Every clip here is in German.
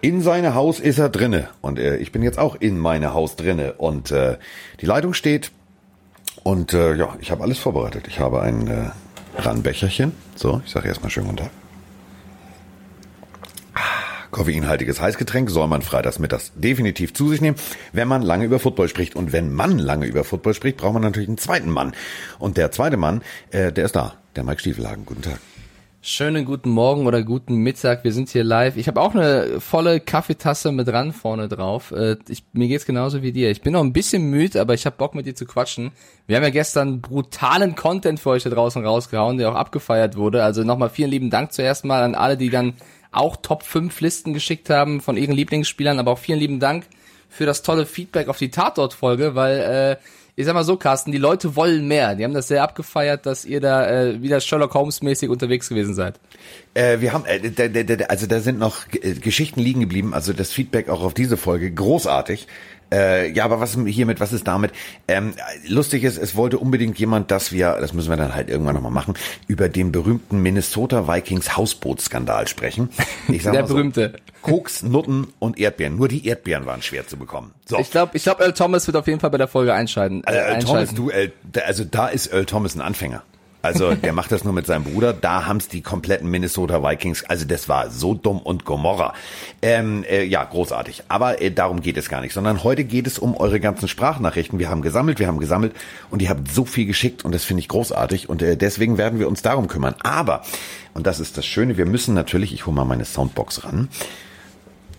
in seine Haus ist er drinne und äh, ich bin jetzt auch in meine Haus drinne und äh, die Leitung steht und äh, ja, ich habe alles vorbereitet. Ich habe ein äh, Randbecherchen. So, ich sage erstmal schönen guten Tag. Koffeinhaltiges Heißgetränk soll man freitags mittags definitiv zu sich nehmen, wenn man lange über Football spricht. Und wenn man lange über Football spricht, braucht man natürlich einen zweiten Mann. Und der zweite Mann, äh, der ist da, der Mike Stiefelhagen. Guten Tag. Schönen guten Morgen oder guten Mittag. Wir sind hier live. Ich habe auch eine volle Kaffeetasse mit dran vorne drauf. Äh, ich, mir geht's genauso wie dir. Ich bin noch ein bisschen müde, aber ich habe Bock mit dir zu quatschen. Wir haben ja gestern brutalen Content für euch da draußen rausgehauen, der auch abgefeiert wurde. Also nochmal vielen lieben Dank zuerst mal an alle, die dann auch Top 5 Listen geschickt haben von ihren Lieblingsspielern, aber auch vielen lieben Dank für das tolle Feedback auf die Tatort-Folge, weil äh, ich sag mal so, Carsten, die Leute wollen mehr. Die haben das sehr abgefeiert, dass ihr da äh, wieder Sherlock Holmes-mäßig unterwegs gewesen seid. Äh, wir haben, äh, da, da, da, also da sind noch äh, Geschichten liegen geblieben, also das Feedback auch auf diese Folge großartig. Äh, ja, aber was hiermit, was ist damit? Ähm, lustig ist, es wollte unbedingt jemand, dass wir, das müssen wir dann halt irgendwann nochmal machen, über den berühmten Minnesota Vikings Hausbootskandal sprechen. Ich sag Der mal so, berühmte. Koks, Nutten und Erdbeeren. Nur die Erdbeeren waren schwer zu bekommen. So. Ich glaube, ich glaub, Earl Thomas wird auf jeden Fall bei der Folge einschalten. Äh, Earl Thomas, du, Earl, also da ist Earl Thomas ein Anfänger. Also der macht das nur mit seinem Bruder. Da haben's die kompletten Minnesota Vikings. Also das war so dumm und Gomorra. Ähm, äh, ja, großartig. Aber äh, darum geht es gar nicht, sondern heute geht es um eure ganzen Sprachnachrichten. Wir haben gesammelt, wir haben gesammelt und ihr habt so viel geschickt und das finde ich großartig und äh, deswegen werden wir uns darum kümmern. Aber, und das ist das Schöne, wir müssen natürlich, ich hole mal meine Soundbox ran.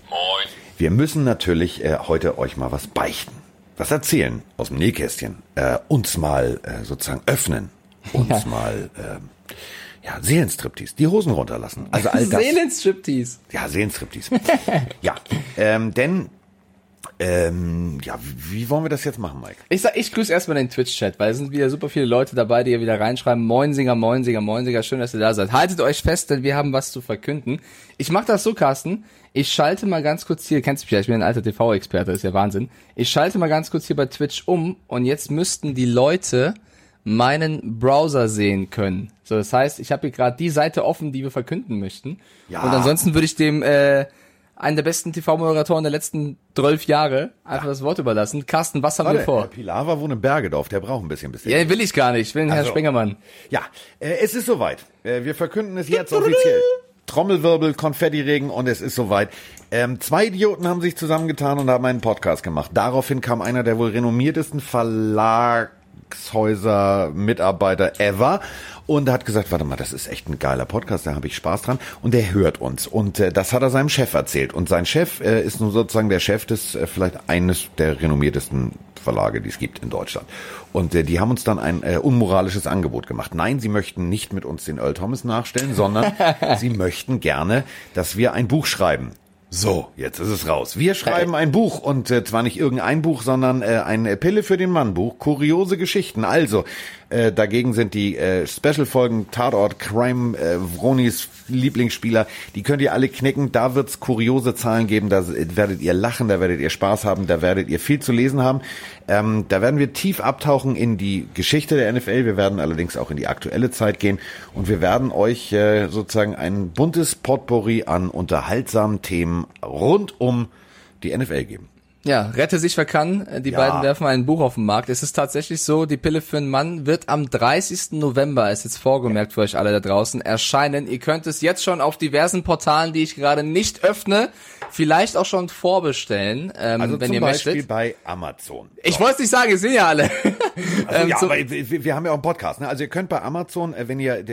Moin. Wir müssen natürlich äh, heute euch mal was beichten was erzählen aus dem Nähkästchen, äh, uns mal äh, sozusagen öffnen, uns ja. mal ähm, ja, Seelenstriptease, die Hosen runterlassen. Also all das. Seelenstriptease. Ja, Seelenstriptease. ja, ähm, denn ähm, ja, wie wollen wir das jetzt machen, Mike? Ich sag, ich grüße erstmal den Twitch-Chat, weil es sind wieder super viele Leute dabei, die hier wieder reinschreiben. Moinsinger, Moinsinger, Moinsinger, schön, dass ihr da seid. Haltet euch fest, denn wir haben was zu verkünden. Ich mach das so, Carsten. Ich schalte mal ganz kurz hier, kennst du mich ja, ich bin ein alter TV-Experte, ist ja Wahnsinn. Ich schalte mal ganz kurz hier bei Twitch um und jetzt müssten die Leute meinen Browser sehen können. So, das heißt, ich habe hier gerade die Seite offen, die wir verkünden möchten. Ja. Und ansonsten würde ich dem äh, einen der besten TV-Moderatoren der letzten zwölf Jahre einfach ja. das Wort überlassen. Carsten, was haben Warte, wir vor? Der Pilar war wohnt in Bergedorf, der braucht ein bisschen. bisschen. Ja, will ich gar nicht. Ich will den also, Herrn Spengermann. Ja, äh, es ist soweit. Äh, wir verkünden es jetzt offiziell. Trommelwirbel, Konfettiregen und es ist soweit. Ähm, zwei Idioten haben sich zusammengetan und haben einen Podcast gemacht. Daraufhin kam einer der wohl renommiertesten Verlag Verlagshäuser Mitarbeiter ever. Und er hat gesagt, warte mal, das ist echt ein geiler Podcast, da habe ich Spaß dran. Und der hört uns. Und äh, das hat er seinem Chef erzählt. Und sein Chef äh, ist nun sozusagen der Chef des äh, vielleicht eines der renommiertesten Verlage, die es gibt in Deutschland. Und äh, die haben uns dann ein äh, unmoralisches Angebot gemacht. Nein, sie möchten nicht mit uns den Earl Thomas nachstellen, sondern sie möchten gerne, dass wir ein Buch schreiben so, jetzt ist es raus. Wir schreiben ein Buch und äh, zwar nicht irgendein Buch, sondern äh, ein Pille für den Mann Buch, kuriose Geschichten. Also, äh, dagegen sind die äh, Special-Folgen Tatort, Crime, äh, Vronis Lieblingsspieler, die könnt ihr alle knicken. Da wird's kuriose Zahlen geben, da werdet ihr lachen, da werdet ihr Spaß haben, da werdet ihr viel zu lesen haben. Ähm, da werden wir tief abtauchen in die Geschichte der NFL. Wir werden allerdings auch in die aktuelle Zeit gehen und wir werden euch äh, sozusagen ein buntes Potpourri an unterhaltsamen Themen rund um die NFL geben. Ja, Rette sich wer kann. Die ja. beiden werfen ein Buch auf den Markt. Es ist tatsächlich so, die Pille für einen Mann wird am 30. November, ist jetzt vorgemerkt für euch alle da draußen, erscheinen. Ihr könnt es jetzt schon auf diversen Portalen, die ich gerade nicht öffne, vielleicht auch schon vorbestellen, ähm, also wenn zum ihr Beispiel möchtet. bei Amazon. Ich wollte es nicht sagen, ihr seht ja alle. Also, ähm, ja, aber wir, wir, haben ja auch einen Podcast. Ne? Also ihr könnt bei Amazon, äh, wenn ihr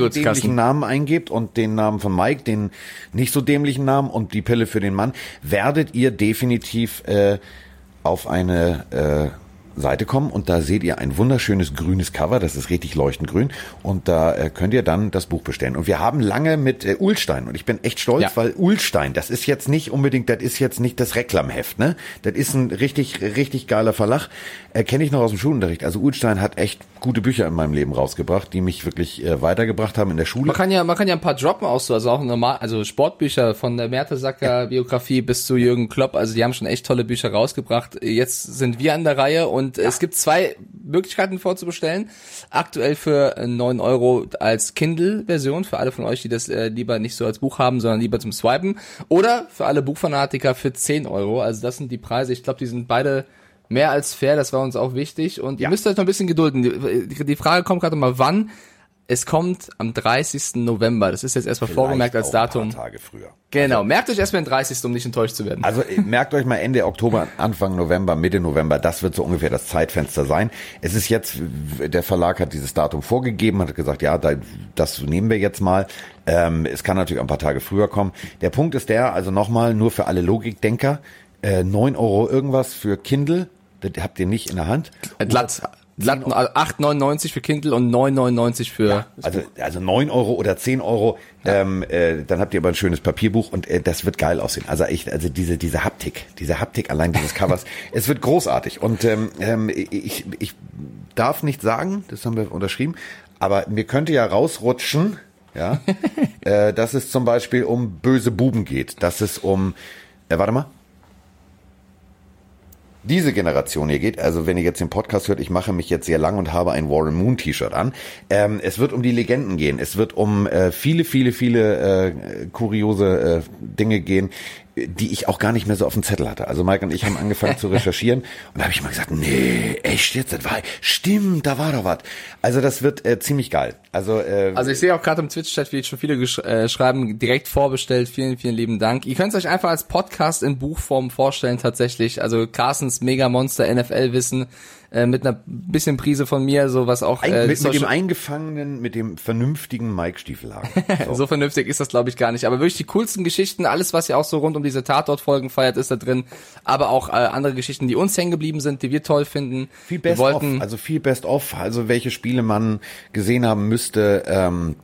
gut, dämlichen. Namen eingebt und den Namen von Mike, den nicht so dämlichen Namen und die Pille für den Mann, werdet ihr definitiv äh, auf eine äh, Seite kommen und da seht ihr ein wunderschönes grünes Cover, das ist richtig leuchtend grün und da äh, könnt ihr dann das Buch bestellen. Und wir haben lange mit äh, Ulstein und ich bin echt stolz, ja. weil Ulstein, das ist jetzt nicht unbedingt, das ist jetzt nicht das Reklamheft, ne? Das ist ein richtig, richtig geiler Verlag. Äh, Kenne ich noch aus dem Schulunterricht. Also Ulstein hat echt gute Bücher in meinem Leben rausgebracht, die mich wirklich äh, weitergebracht haben in der Schule. Man kann ja, man kann ja ein paar droppen auch so, also auch normal, also Sportbücher von der Mertesacker Biografie bis zu Jürgen Klopp, also die haben schon echt tolle Bücher rausgebracht. Jetzt sind wir an der Reihe und Und es gibt zwei Möglichkeiten vorzubestellen. Aktuell für 9 Euro als Kindle-Version, für alle von euch, die das äh, lieber nicht so als Buch haben, sondern lieber zum Swipen. Oder für alle Buchfanatiker für 10 Euro. Also das sind die Preise. Ich glaube, die sind beide mehr als fair, das war uns auch wichtig. Und ihr müsst euch noch ein bisschen gedulden. Die, die Frage kommt gerade mal, wann? Es kommt am 30. November. Das ist jetzt erstmal vorgemerkt als Datum. Ein paar Tage früher. Genau. Merkt euch erstmal den 30. um nicht enttäuscht zu werden. Also äh, merkt euch mal Ende Oktober, Anfang November, Mitte November, das wird so ungefähr das Zeitfenster sein. Es ist jetzt, der Verlag hat dieses Datum vorgegeben, hat gesagt, ja, das nehmen wir jetzt mal. Ähm, es kann natürlich ein paar Tage früher kommen. Der Punkt ist der, also nochmal, nur für alle Logikdenker, äh, 9 Euro irgendwas für Kindle, das habt ihr nicht in der Hand. Glatt. Glatt 8,99 für Kindle und 9,99 für. Ja, also, also 9 Euro oder 10 Euro, ja. ähm, äh, dann habt ihr aber ein schönes Papierbuch und äh, das wird geil aussehen. Also echt, also diese, diese Haptik, diese Haptik allein dieses Covers, es wird großartig. Und ähm, ähm, ich, ich darf nicht sagen, das haben wir unterschrieben, aber mir könnte ja rausrutschen, ja, äh, dass es zum Beispiel um böse Buben geht, dass es um, äh, warte mal, diese Generation hier geht, also wenn ihr jetzt den Podcast hört, ich mache mich jetzt sehr lang und habe ein Warren Moon T-Shirt an. Ähm, es wird um die Legenden gehen. Es wird um äh, viele, viele, viele äh, kuriose äh, Dinge gehen, die ich auch gar nicht mehr so auf dem Zettel hatte. Also Mike und ich haben angefangen zu recherchieren und da habe ich mal gesagt, nee, echt jetzt, das war, stimmt, da war doch was. Also das wird äh, ziemlich geil. Also, äh, also ich sehe auch gerade im Twitch-Chat, wie schon viele äh, schreiben, direkt vorbestellt. Vielen, vielen lieben Dank. Ihr könnt es euch einfach als Podcast in Buchform vorstellen tatsächlich. Also Carstens Mega Monster NFL Wissen äh, mit einer bisschen Prise von mir, so was auch äh, mit, mit dem eingefangenen, mit dem vernünftigen Mike Stiefelhagen. So. so vernünftig ist das glaube ich gar nicht, aber wirklich die coolsten Geschichten, alles was ihr auch so rund um diese Tatort Folgen feiert, ist da drin, aber auch äh, andere Geschichten, die uns hängen geblieben sind, die wir toll finden. Viel Best of, also viel Best of, also welche Spiele man gesehen haben müsste, ähm,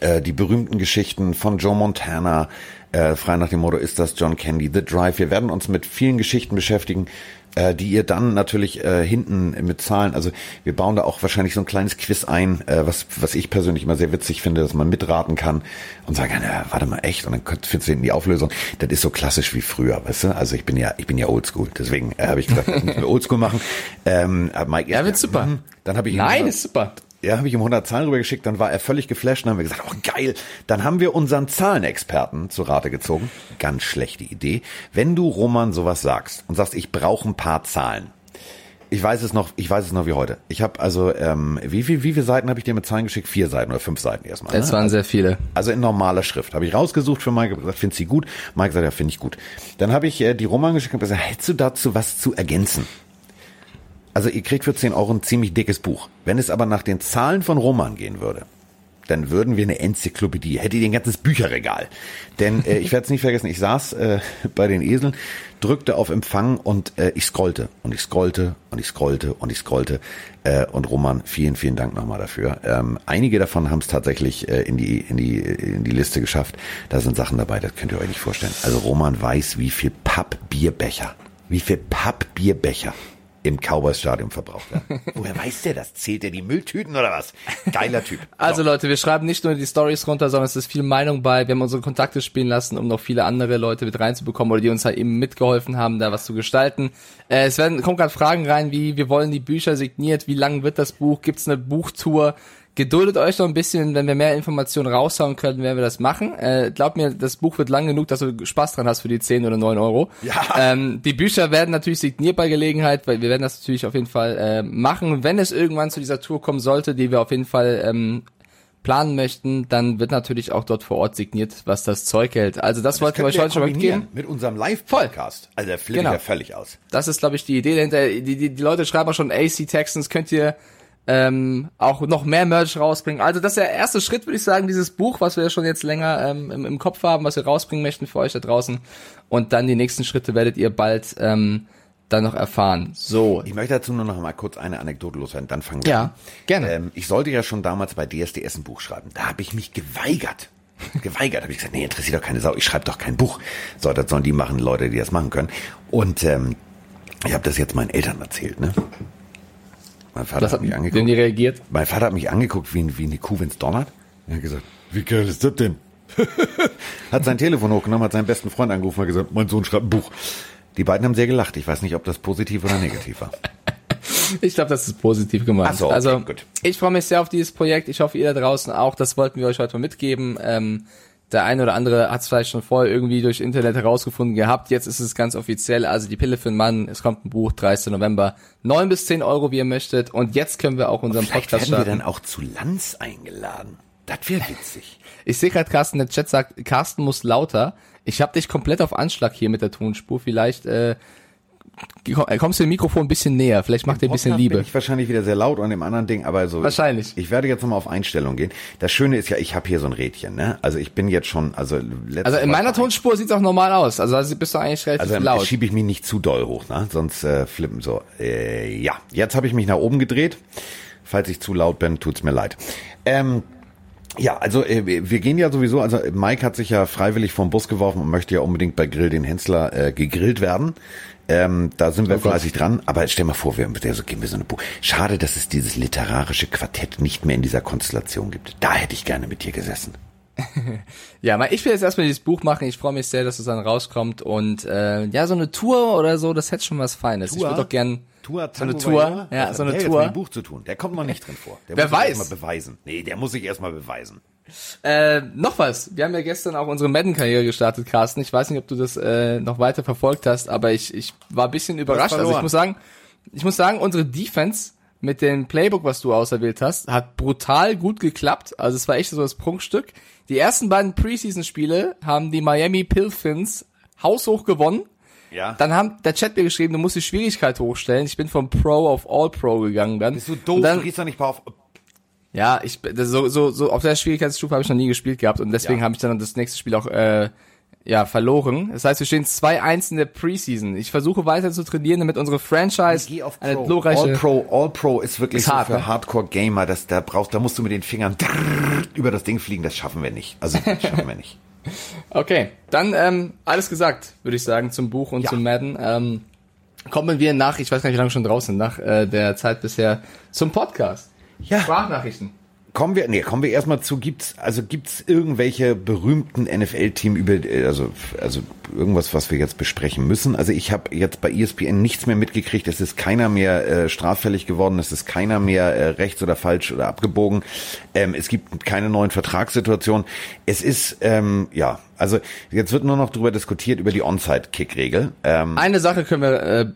äh, die berühmten Geschichten von Joe Montana, äh, frei nach dem Motto, ist das John Candy, The Drive. Wir werden uns mit vielen Geschichten beschäftigen, äh, die ihr dann natürlich äh, hinten mit Zahlen, also wir bauen da auch wahrscheinlich so ein kleines Quiz ein, äh, was, was ich persönlich immer sehr witzig finde, dass man mitraten kann und sagen, na, warte mal, echt? Und dann findest du hinten die Auflösung. Das ist so klassisch wie früher, weißt du? Also ich bin ja, ich bin ja oldschool, deswegen äh, habe ich gesagt, ich will oldschool machen. Ähm, Mike, ja, wird super. Mh, dann habe ich Nein, ist super ja, habe ich ihm 100 Zahlen rübergeschickt, dann war er völlig geflasht und haben wir gesagt, oh geil, dann haben wir unseren Zahlenexperten zu Rate gezogen. Ganz schlechte Idee. Wenn du Roman sowas sagst und sagst, ich brauche ein paar Zahlen. Ich weiß es noch, ich weiß es noch wie heute. Ich habe also, ähm, wie, wie, wie viele Seiten habe ich dir mit Zahlen geschickt? Vier Seiten oder fünf Seiten erstmal. Es ne? waren also, sehr viele. Also in normaler Schrift. Habe ich rausgesucht für Mike, gesagt, findest sie gut? Mike sagt, ja, finde ich gut. Dann habe ich äh, die Roman geschickt und gesagt, hättest du dazu was zu ergänzen? Also ihr kriegt für 10 Euro ein ziemlich dickes Buch. Wenn es aber nach den Zahlen von Roman gehen würde, dann würden wir eine Enzyklopädie, hätte ihr ein ganzes Bücherregal. Denn äh, ich werde es nicht vergessen, ich saß äh, bei den Eseln, drückte auf Empfang und äh, ich scrollte und ich scrollte und ich scrollte und ich scrollte. Äh, und Roman, vielen, vielen Dank nochmal dafür. Ähm, einige davon haben es tatsächlich äh, in, die, in, die, in die Liste geschafft. Da sind Sachen dabei, das könnt ihr euch nicht vorstellen. Also Roman weiß, wie viel Pappbierbecher, wie viel Pappbierbecher im Cowboys-Stadion verbraucht werden. Woher weiß der das? Zählt er die Mülltüten oder was? Geiler Typ. Also Leute, wir schreiben nicht nur die Stories runter, sondern es ist viel Meinung bei. Wir haben unsere Kontakte spielen lassen, um noch viele andere Leute mit reinzubekommen oder die uns halt eben mitgeholfen haben, da was zu gestalten. Äh, es werden kommen gerade Fragen rein, wie wir wollen die Bücher signiert, wie lang wird das Buch, gibt's eine Buchtour? Geduldet euch noch ein bisschen, wenn wir mehr Informationen raushauen können, werden wir das machen. Äh, glaub mir, das Buch wird lang genug, dass du Spaß dran hast für die 10 oder 9 Euro. Ja. Ähm, die Bücher werden natürlich signiert bei Gelegenheit, weil wir werden das natürlich auf jeden Fall äh, machen. Wenn es irgendwann zu dieser Tour kommen sollte, die wir auf jeden Fall ähm, planen möchten, dann wird natürlich auch dort vor Ort signiert, was das Zeug hält. Also das, das wollten wir euch heute schon mitgeben. Mit unserem Live-Podcast. Also der flippt genau. ja völlig aus. Das ist, glaube ich, die Idee dahinter. Die, die, die Leute schreiben auch schon AC Texans, könnt ihr ähm, auch noch mehr Merch rausbringen. Also das ist der erste Schritt, würde ich sagen, dieses Buch, was wir ja schon jetzt länger ähm, im, im, Kopf haben, was wir rausbringen möchten für euch da draußen. Und dann die nächsten Schritte werdet ihr bald ähm, dann noch erfahren. So. Ich möchte dazu nur noch mal kurz eine Anekdote loswerden, dann fangen wir ja, an. Ja, gerne. Ähm, ich sollte ja schon damals bei DSDS ein Buch schreiben. Da habe ich mich geweigert. geweigert. habe ich gesagt, nee, interessiert doch keine Sau, ich schreibe doch kein Buch. So, das sollen die machen, Leute, die das machen können. Und ähm, ich habe das jetzt meinen Eltern erzählt, ne? Mein Vater das hat mich angeguckt. Wenn die reagiert? Mein Vater hat mich angeguckt wie, wie eine Kuh, wenn's donnert. Er hat gesagt, wie geil ist das denn? hat sein Telefon hochgenommen, hat seinen besten Freund angerufen und gesagt, mein Sohn schreibt ein Buch. Die beiden haben sehr gelacht. Ich weiß nicht, ob das positiv oder negativ war. Ich glaube, das ist positiv gemeint. So, okay, also, gut. ich freue mich sehr auf dieses Projekt. Ich hoffe, ihr da draußen auch. Das wollten wir euch heute mal mitgeben. Ähm, der eine oder andere hat es vielleicht schon vorher irgendwie durch Internet herausgefunden gehabt. Jetzt ist es ganz offiziell. Also die Pille für den Mann. Es kommt ein Buch, 30. November. 9 bis 10 Euro, wie ihr möchtet. Und jetzt können wir auch unseren Vielleicht Podcast werden wir starten. dann auch zu Lanz eingeladen. Das wäre witzig. Ich sehe gerade, Carsten, der Chat sagt, Carsten muss lauter. Ich habe dich komplett auf Anschlag hier mit der Tonspur. Vielleicht äh, kommst du dem Mikrofon ein bisschen näher. Vielleicht macht dir ein bisschen Liebe. Bin ich wahrscheinlich wieder sehr laut und im anderen Ding, aber so. Wahrscheinlich. Ich werde jetzt nochmal auf Einstellung gehen. Das Schöne ist ja, ich habe hier so ein Rädchen, ne? Also ich bin jetzt schon, also Also in meiner Tonspur sieht's auch normal aus. Also, also bist du eigentlich relativ Also laut. schiebe ich mich nicht zu doll hoch, ne? Sonst äh, flippen so. Äh, ja, jetzt habe ich mich nach oben gedreht. Falls ich zu laut bin, tut's mir leid. Ähm, ja, also äh, wir gehen ja sowieso, also Mike hat sich ja freiwillig vom Bus geworfen und möchte ja unbedingt bei Grill den Hensler äh, gegrillt werden. Ähm, da sind wir Oh Gott. fleißig dran, aber stell mal vor, wir der so gehen wir so eine Buch. Schade, dass es dieses literarische Quartett nicht mehr in dieser Konstellation gibt. Da hätte ich gerne mit dir gesessen. Ja, mal, ich will jetzt erstmal dieses Buch machen. Ich freue mich sehr, dass es dann rauskommt. Und äh, ja, so eine Tour oder so, das hätte schon was Feines. Ich Tour? würde doch gern Tour, so eine Tour. Ja, so eine Tour. mit dem Buch zu tun. Der kommt noch nicht drin vor. Der Wer muss sich weiß? erstmal beweisen. Nee, der muss sich erstmal beweisen. Äh, noch was. Wir haben ja gestern auch unsere Madden-Karriere gestartet, Carsten. Ich weiß nicht, ob du das äh, noch weiter verfolgt hast, aber ich, ich war ein bisschen überrascht. Also ich muss sagen, ich muss sagen, unsere Defense mit dem Playbook, was du auserwählt hast, hat brutal gut geklappt. Also es war echt so das Prunkstück. Die ersten beiden Preseason-Spiele haben die Miami Pilfins haushoch gewonnen. Ja. Dann haben der Chat mir geschrieben, du musst die Schwierigkeit hochstellen. Ich bin vom Pro auf All Pro gegangen dann. Bist du doof? Dann, du gehst doch nicht auf. Ja, ich so so so auf der Schwierigkeitsstufe habe ich noch nie gespielt gehabt und deswegen Ja. habe ich dann das nächste Spiel auch äh, ja verloren. Das heißt, wir stehen 2-1 in der Preseason. Ich versuche weiter zu trainieren, damit unsere Franchise Geh auf eine Pro. glorreiche All Pro, All Pro ist wirklich Ist so hart, für ne? Hardcore Gamer, das da brauchst, da musst du mit den Fingern über das Ding fliegen, das schaffen wir nicht. Also das schaffen wir nicht. Okay, dann ähm, alles gesagt, würde ich sagen, zum Buch und Ja. zum Madden. Ähm, kommen wir nach, ich weiß gar nicht, wie lange schon draußen, nach äh, der Zeit bisher zum Podcast. Ja. Sprachnachrichten. Kommen wir, nee, kommen wir erstmal zu, gibt's, also gibt's irgendwelche berühmten NFL-Team über, äh, also, also irgendwas, was wir jetzt besprechen müssen? Also ich habe jetzt bei ESPN nichts mehr mitgekriegt, es ist keiner mehr äh, straffällig geworden, es ist keiner mehr äh, rechts oder falsch oder abgebogen, ähm, es gibt keine neuen Vertragssituationen. Es ist, ähm, ja, also jetzt wird nur noch drüber diskutiert, über die Onside-Kick-Regel. Ähm, Eine Sache können wir äh,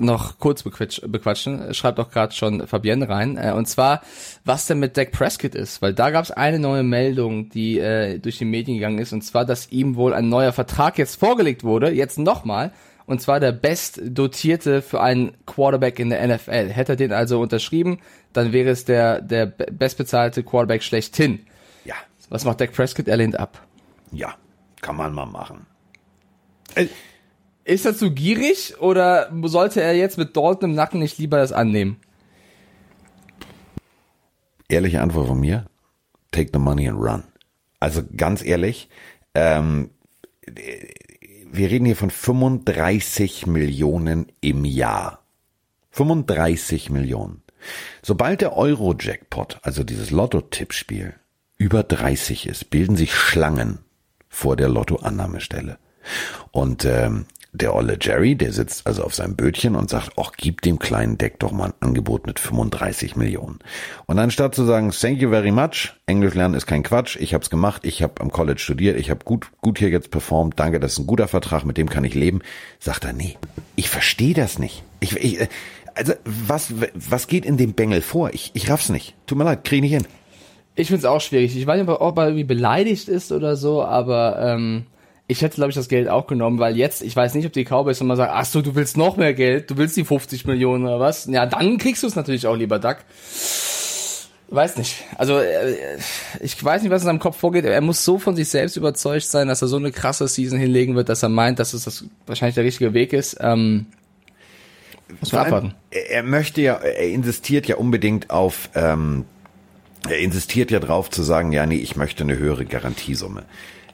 noch kurz bequatsch, bequatschen. Schreibt auch gerade schon Fabienne rein. Äh, und zwar, was denn mit Dak Prescott ist. Weil da gab es eine neue Meldung, die äh, durch die Medien gegangen ist. Und zwar, dass ihm wohl ein neuer Vertrag jetzt vorgelegt wurde. Jetzt nochmal. Und zwar der bestdotierte für einen Quarterback in der NFL. Hätte er den also unterschrieben, dann wäre es der, der be- bestbezahlte Quarterback schlechthin. ja, Was macht Dak Prescott? Er lehnt ab. ja, kann man mal machen. Ist er zu gierig oder sollte er jetzt mit Dalton im Nacken nicht lieber das annehmen? Ehrliche Antwort von mir, take the money and run. Also ganz ehrlich, ähm, wir reden hier von 35 Millionen im Jahr. 35 Millionen. Sobald der Euro-Jackpot, also dieses Lotto-Tippspiel, über 30 ist, bilden sich Schlangen vor der Lottoannahmestelle. Und ähm, der olle Jerry, der sitzt also auf seinem Bötchen und sagt, ach, gib dem kleinen Deck doch mal ein Angebot mit 35 Millionen. Und anstatt zu sagen, thank you very much, Englisch lernen ist kein Quatsch, ich hab's gemacht, ich habe am College studiert, ich habe gut, gut hier jetzt performt, danke, das ist ein guter Vertrag, mit dem kann ich leben, sagt er, nee, ich verstehe das nicht. Ich, ich, äh, also was, was geht in dem Bengel vor? Ich, ich raff's nicht. Tut mir leid, krieg ich nicht hin. Ich find's auch schwierig. Ich weiß nicht, ob er irgendwie beleidigt ist oder so, aber ähm, ich hätte, glaube ich, das Geld auch genommen, weil jetzt, ich weiß nicht, ob die Cowboys immer sagen, ach so, du willst noch mehr Geld, du willst die 50 Millionen oder was? Ja, dann kriegst du es natürlich auch, lieber Duck. Weiß nicht. Also äh, ich weiß nicht, was in seinem Kopf vorgeht. Er muss so von sich selbst überzeugt sein, dass er so eine krasse Season hinlegen wird, dass er meint, dass es das wahrscheinlich der richtige Weg ist. Ähm, muss man abwarten. Er er möchte ja, er insistiert ja unbedingt auf, ähm, er insistiert ja drauf zu sagen, ja, nee, ich möchte eine höhere Garantiesumme.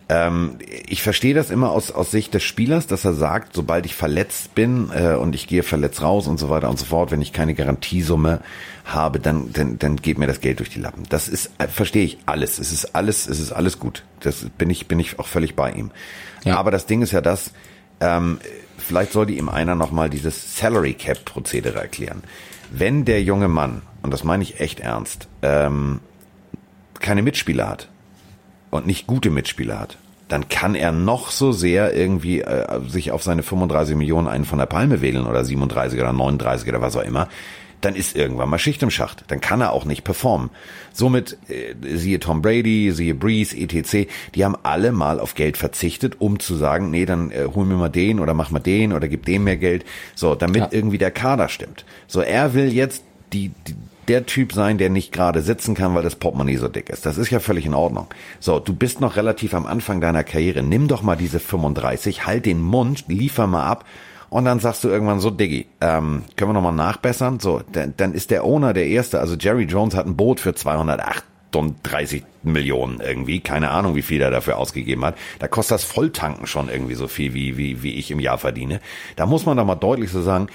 Ähm, ich verstehe das immer aus, aus Sicht des Spielers, dass er sagt, sobald ich verletzt bin äh, und ich gehe verletzt raus und so weiter und so fort, wenn ich keine Garantiesumme habe, dann, dann, dann geht mir das Geld durch die Lappen. Das ist, äh, verstehe ich alles. Es ist alles, es ist alles gut. Das bin ich, bin ich auch völlig bei ihm. Ja. Aber das Ding ist ja das, Ähm, vielleicht sollte ihm einer nochmal dieses Salary Cap Prozedere erklären. Wenn der junge Mann, und das meine ich echt ernst, ähm, keine Mitspieler hat und nicht gute Mitspieler hat, dann kann er noch so sehr irgendwie äh, sich auf seine 35 Millionen einen von der Palme wählen oder 37 oder 39 oder was auch immer. Dann ist irgendwann mal Schicht im Schacht. Dann kann er auch nicht performen. Somit äh, siehe Tom Brady, siehe Breeze, etc. Die haben alle mal auf Geld verzichtet, um zu sagen, nee, dann äh, holen wir mal den oder mach mal den oder gib dem mehr Geld. So, damit ja. irgendwie der Kader stimmt. So, er will jetzt die, die der Typ sein, der nicht gerade sitzen kann, weil das Portemonnaie so dick ist. Das ist ja völlig in Ordnung. So, du bist noch relativ am Anfang deiner Karriere. Nimm doch mal diese 35, halt den Mund, liefer mal ab und dann sagst du irgendwann so, Diggi, ähm, können wir nochmal nachbessern? So, dann, dann ist der Owner der Erste. Also Jerry Jones hat ein Boot für 238 Millionen irgendwie. Keine Ahnung, wie viel er dafür ausgegeben hat. Da kostet das Volltanken schon irgendwie so viel, wie, wie, wie ich im Jahr verdiene. Da muss man doch mal deutlich so sagen,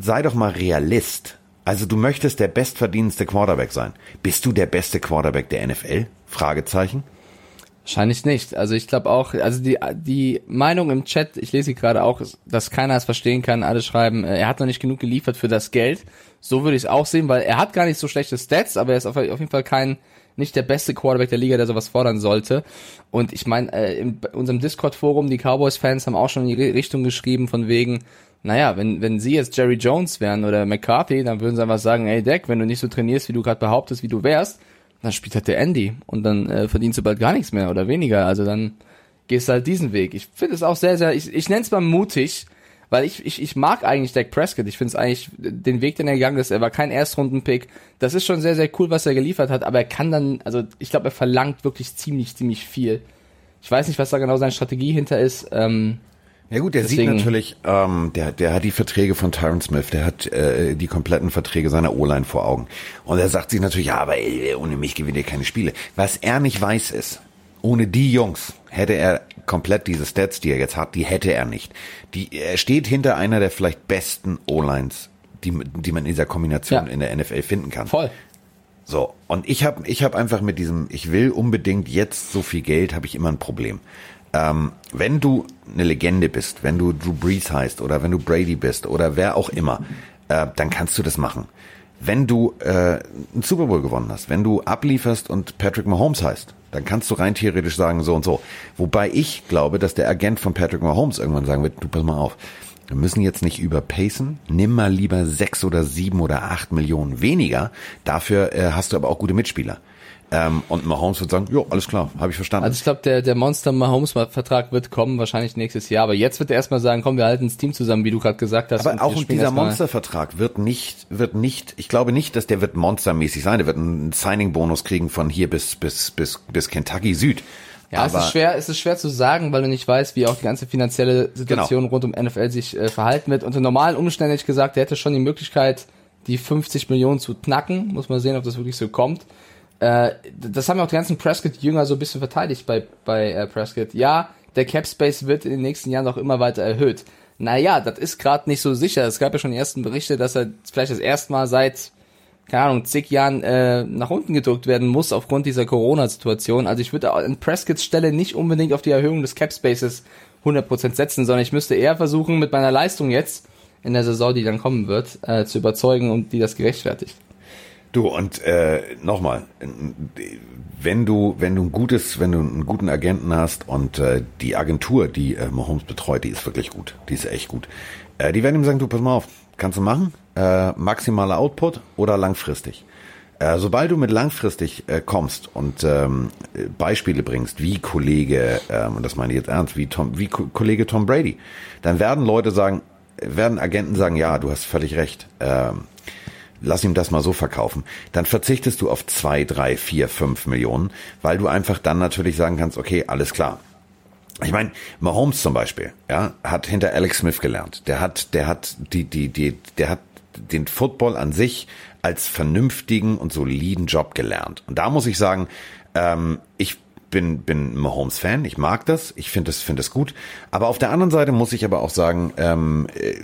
sei doch mal Realist. Also du möchtest der bestverdienendste Quarterback sein. Bist du der beste Quarterback der NFL? Fragezeichen. Wahrscheinlich nicht. Also ich glaube auch, also die, die Meinung im Chat, ich lese sie gerade auch, dass keiner es verstehen kann, alle schreiben, äh, er hat noch nicht genug geliefert für das Geld. So würde ich es auch sehen, weil er hat gar nicht so schlechte Stats, aber er ist auf, auf jeden Fall kein, nicht der beste Quarterback der Liga, der sowas fordern sollte. Und ich meine, äh, in unserem Discord-Forum, die Cowboys-Fans haben auch schon in die Richtung geschrieben, von wegen, naja, wenn, wenn sie jetzt Jerry Jones wären oder McCarthy, dann würden sie einfach sagen, ey Deck, wenn du nicht so trainierst, wie du gerade behauptest, wie du wärst, dann spielt halt der Andy und dann äh, verdienst du bald gar nichts mehr oder weniger. Also dann gehst du halt diesen Weg. Ich finde es auch sehr, sehr, ich, ich nenne es mal mutig, weil ich, ich, ich mag eigentlich Dak Prescott. Ich finde es eigentlich den Weg, den er gegangen ist. Er war kein Erstrunden-Pick. Das ist schon sehr, sehr cool, was er geliefert hat, aber er kann dann, also ich glaube, er verlangt wirklich ziemlich, ziemlich viel. Ich weiß nicht, was da genau seine Strategie hinter ist. Ähm, ja gut, der Deswegen, sieht natürlich, ähm, der, der hat die Verträge von Tyron Smith, der hat äh, die kompletten Verträge seiner O-Line vor Augen. Und er sagt sich natürlich, ja, aber ey, ohne mich gewinnt er keine Spiele. Was er nicht weiß ist, ohne die Jungs hätte er komplett diese Stats, die er jetzt hat, die hätte er nicht. Die, er steht hinter einer der vielleicht besten O-Lines, die, die man in dieser Kombination ja. in der NFL finden kann. Voll. So, und ich habe ich hab einfach mit diesem, ich will unbedingt jetzt so viel Geld, habe ich immer ein Problem. Ähm, wenn du eine Legende bist, wenn du Drew Brees heißt oder wenn du Brady bist oder wer auch immer, äh, dann kannst du das machen. Wenn du äh, einen Super Bowl gewonnen hast, wenn du ablieferst und Patrick Mahomes heißt, dann kannst du rein theoretisch sagen so und so. Wobei ich glaube, dass der Agent von Patrick Mahomes irgendwann sagen wird, du pass mal auf, wir müssen jetzt nicht überpacen, nimm mal lieber sechs oder sieben oder acht Millionen weniger, dafür äh, hast du aber auch gute Mitspieler. Ähm, und Mahomes wird sagen, jo, alles klar, habe ich verstanden. Also ich glaube, der, der Monster Mahomes-Vertrag wird kommen, wahrscheinlich nächstes Jahr. Aber jetzt wird er erstmal sagen, komm, wir halten das Team zusammen, wie du gerade gesagt hast. Aber auch dieser Monster-Vertrag wird nicht, wird nicht, ich glaube nicht, dass der wird monstermäßig sein. Der wird einen Signing-Bonus kriegen von hier bis, bis, bis, bis Kentucky Süd. Ja, aber es ist schwer, es ist schwer zu sagen, weil du nicht weißt, wie auch die ganze finanzielle Situation genau. rund um NFL sich äh, verhalten wird. Unter normalen Umständen hätte ich gesagt, der hätte schon die Möglichkeit, die 50 Millionen zu knacken. Muss man sehen, ob das wirklich so kommt. Äh, das haben ja auch die ganzen Prescott-Jünger so ein bisschen verteidigt bei, bei äh, Prescott. Ja, der Cap Space wird in den nächsten Jahren auch immer weiter erhöht. Naja, das ist gerade nicht so sicher. Es gab ja schon die ersten Berichte, dass er vielleicht das erste Mal seit, keine Ahnung, zig Jahren äh, nach unten gedrückt werden muss aufgrund dieser Corona-Situation. Also ich würde an Prescotts Stelle nicht unbedingt auf die Erhöhung des Cap Spaces 100% setzen, sondern ich müsste eher versuchen, mit meiner Leistung jetzt in der Saison, die dann kommen wird, äh, zu überzeugen und die das gerechtfertigt. Du und äh, nochmal, wenn du wenn du ein gutes, wenn du einen guten Agenten hast und äh, die Agentur, die äh, Mahomes betreut, die ist wirklich gut, die ist echt gut. Äh, die werden ihm sagen, du pass mal auf, kannst du machen, äh, maximaler Output oder langfristig. Äh, sobald du mit langfristig äh, kommst und ähm, Beispiele bringst, wie Kollege, ähm, und das meine ich jetzt ernst, wie Tom, wie Ko Kollege Tom Brady, dann werden Leute sagen, werden Agenten sagen, ja, du hast völlig recht. Ähm, lass ihm das mal so verkaufen, dann verzichtest du auf zwei, drei, vier, fünf Millionen, weil du einfach dann natürlich sagen kannst, okay, alles klar. Ich meine, Mahomes zum Beispiel, ja, hat hinter Alex Smith gelernt. Der hat, der hat die, die, die, der hat den Football an sich als vernünftigen und soliden Job gelernt. Und da muss ich sagen, ähm, ich bin, bin Mahomes-Fan, ich mag das, ich finde es finde es gut. Aber auf der anderen Seite muss ich aber auch sagen, ähm, äh,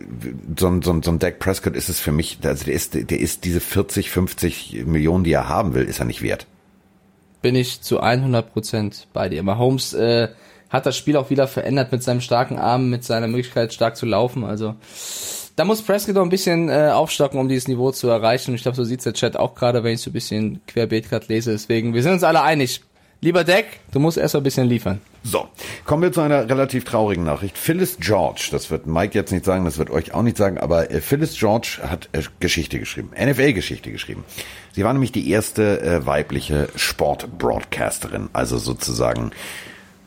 so, ein so, so ein Dak Prescott ist es für mich, also der ist, der ist diese 40, 50 Millionen, die er haben will, ist er nicht wert. Bin ich zu 100 Prozent bei dir. Mahomes äh, hat das Spiel auch wieder verändert mit seinem starken Arm, mit seiner Möglichkeit stark zu laufen. Also da muss Prescott noch ein bisschen äh, aufstocken, um dieses Niveau zu erreichen. Und ich glaube, so sieht's der Chat auch gerade, wenn ich so ein bisschen querbeet gerade lese. Deswegen, wir sind uns alle einig. Lieber Deck, du musst erst mal ein bisschen liefern. So, kommen wir zu einer relativ traurigen Nachricht. Phyllis George, das wird Mike jetzt nicht sagen, das wird euch auch nicht sagen, aber äh, Phyllis George hat äh, Geschichte geschrieben, NFL-Geschichte geschrieben. Sie war nämlich die erste äh, weibliche Sport-Broadcasterin, also sozusagen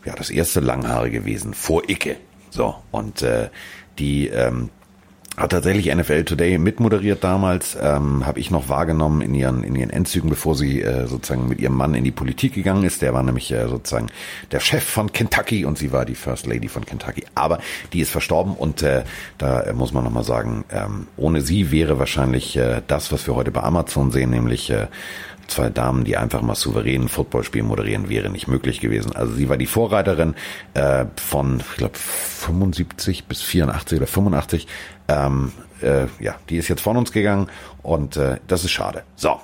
ja das erste langhaarige Wesen vor Icke. So, und äh, die ähm, hat tatsächlich NFL Today mitmoderiert damals, ähm, habe ich noch wahrgenommen in ihren in ihren Endzügen, bevor sie äh, sozusagen mit ihrem Mann in die Politik gegangen ist. Der war nämlich äh, sozusagen der Chef von Kentucky und sie war die First Lady von Kentucky. Aber die ist verstorben und äh, da äh, muss man nochmal sagen, ähm, ohne sie wäre wahrscheinlich äh, das, was wir heute bei Amazon sehen, nämlich äh, zwei Damen, die einfach mal souverän ein Footballspiel moderieren, wäre nicht möglich gewesen. Also sie war die Vorreiterin äh, von, ich glaube, 75 bis 84 oder 85. Ähm, äh, ja, die ist jetzt von uns gegangen und äh, das ist schade. So.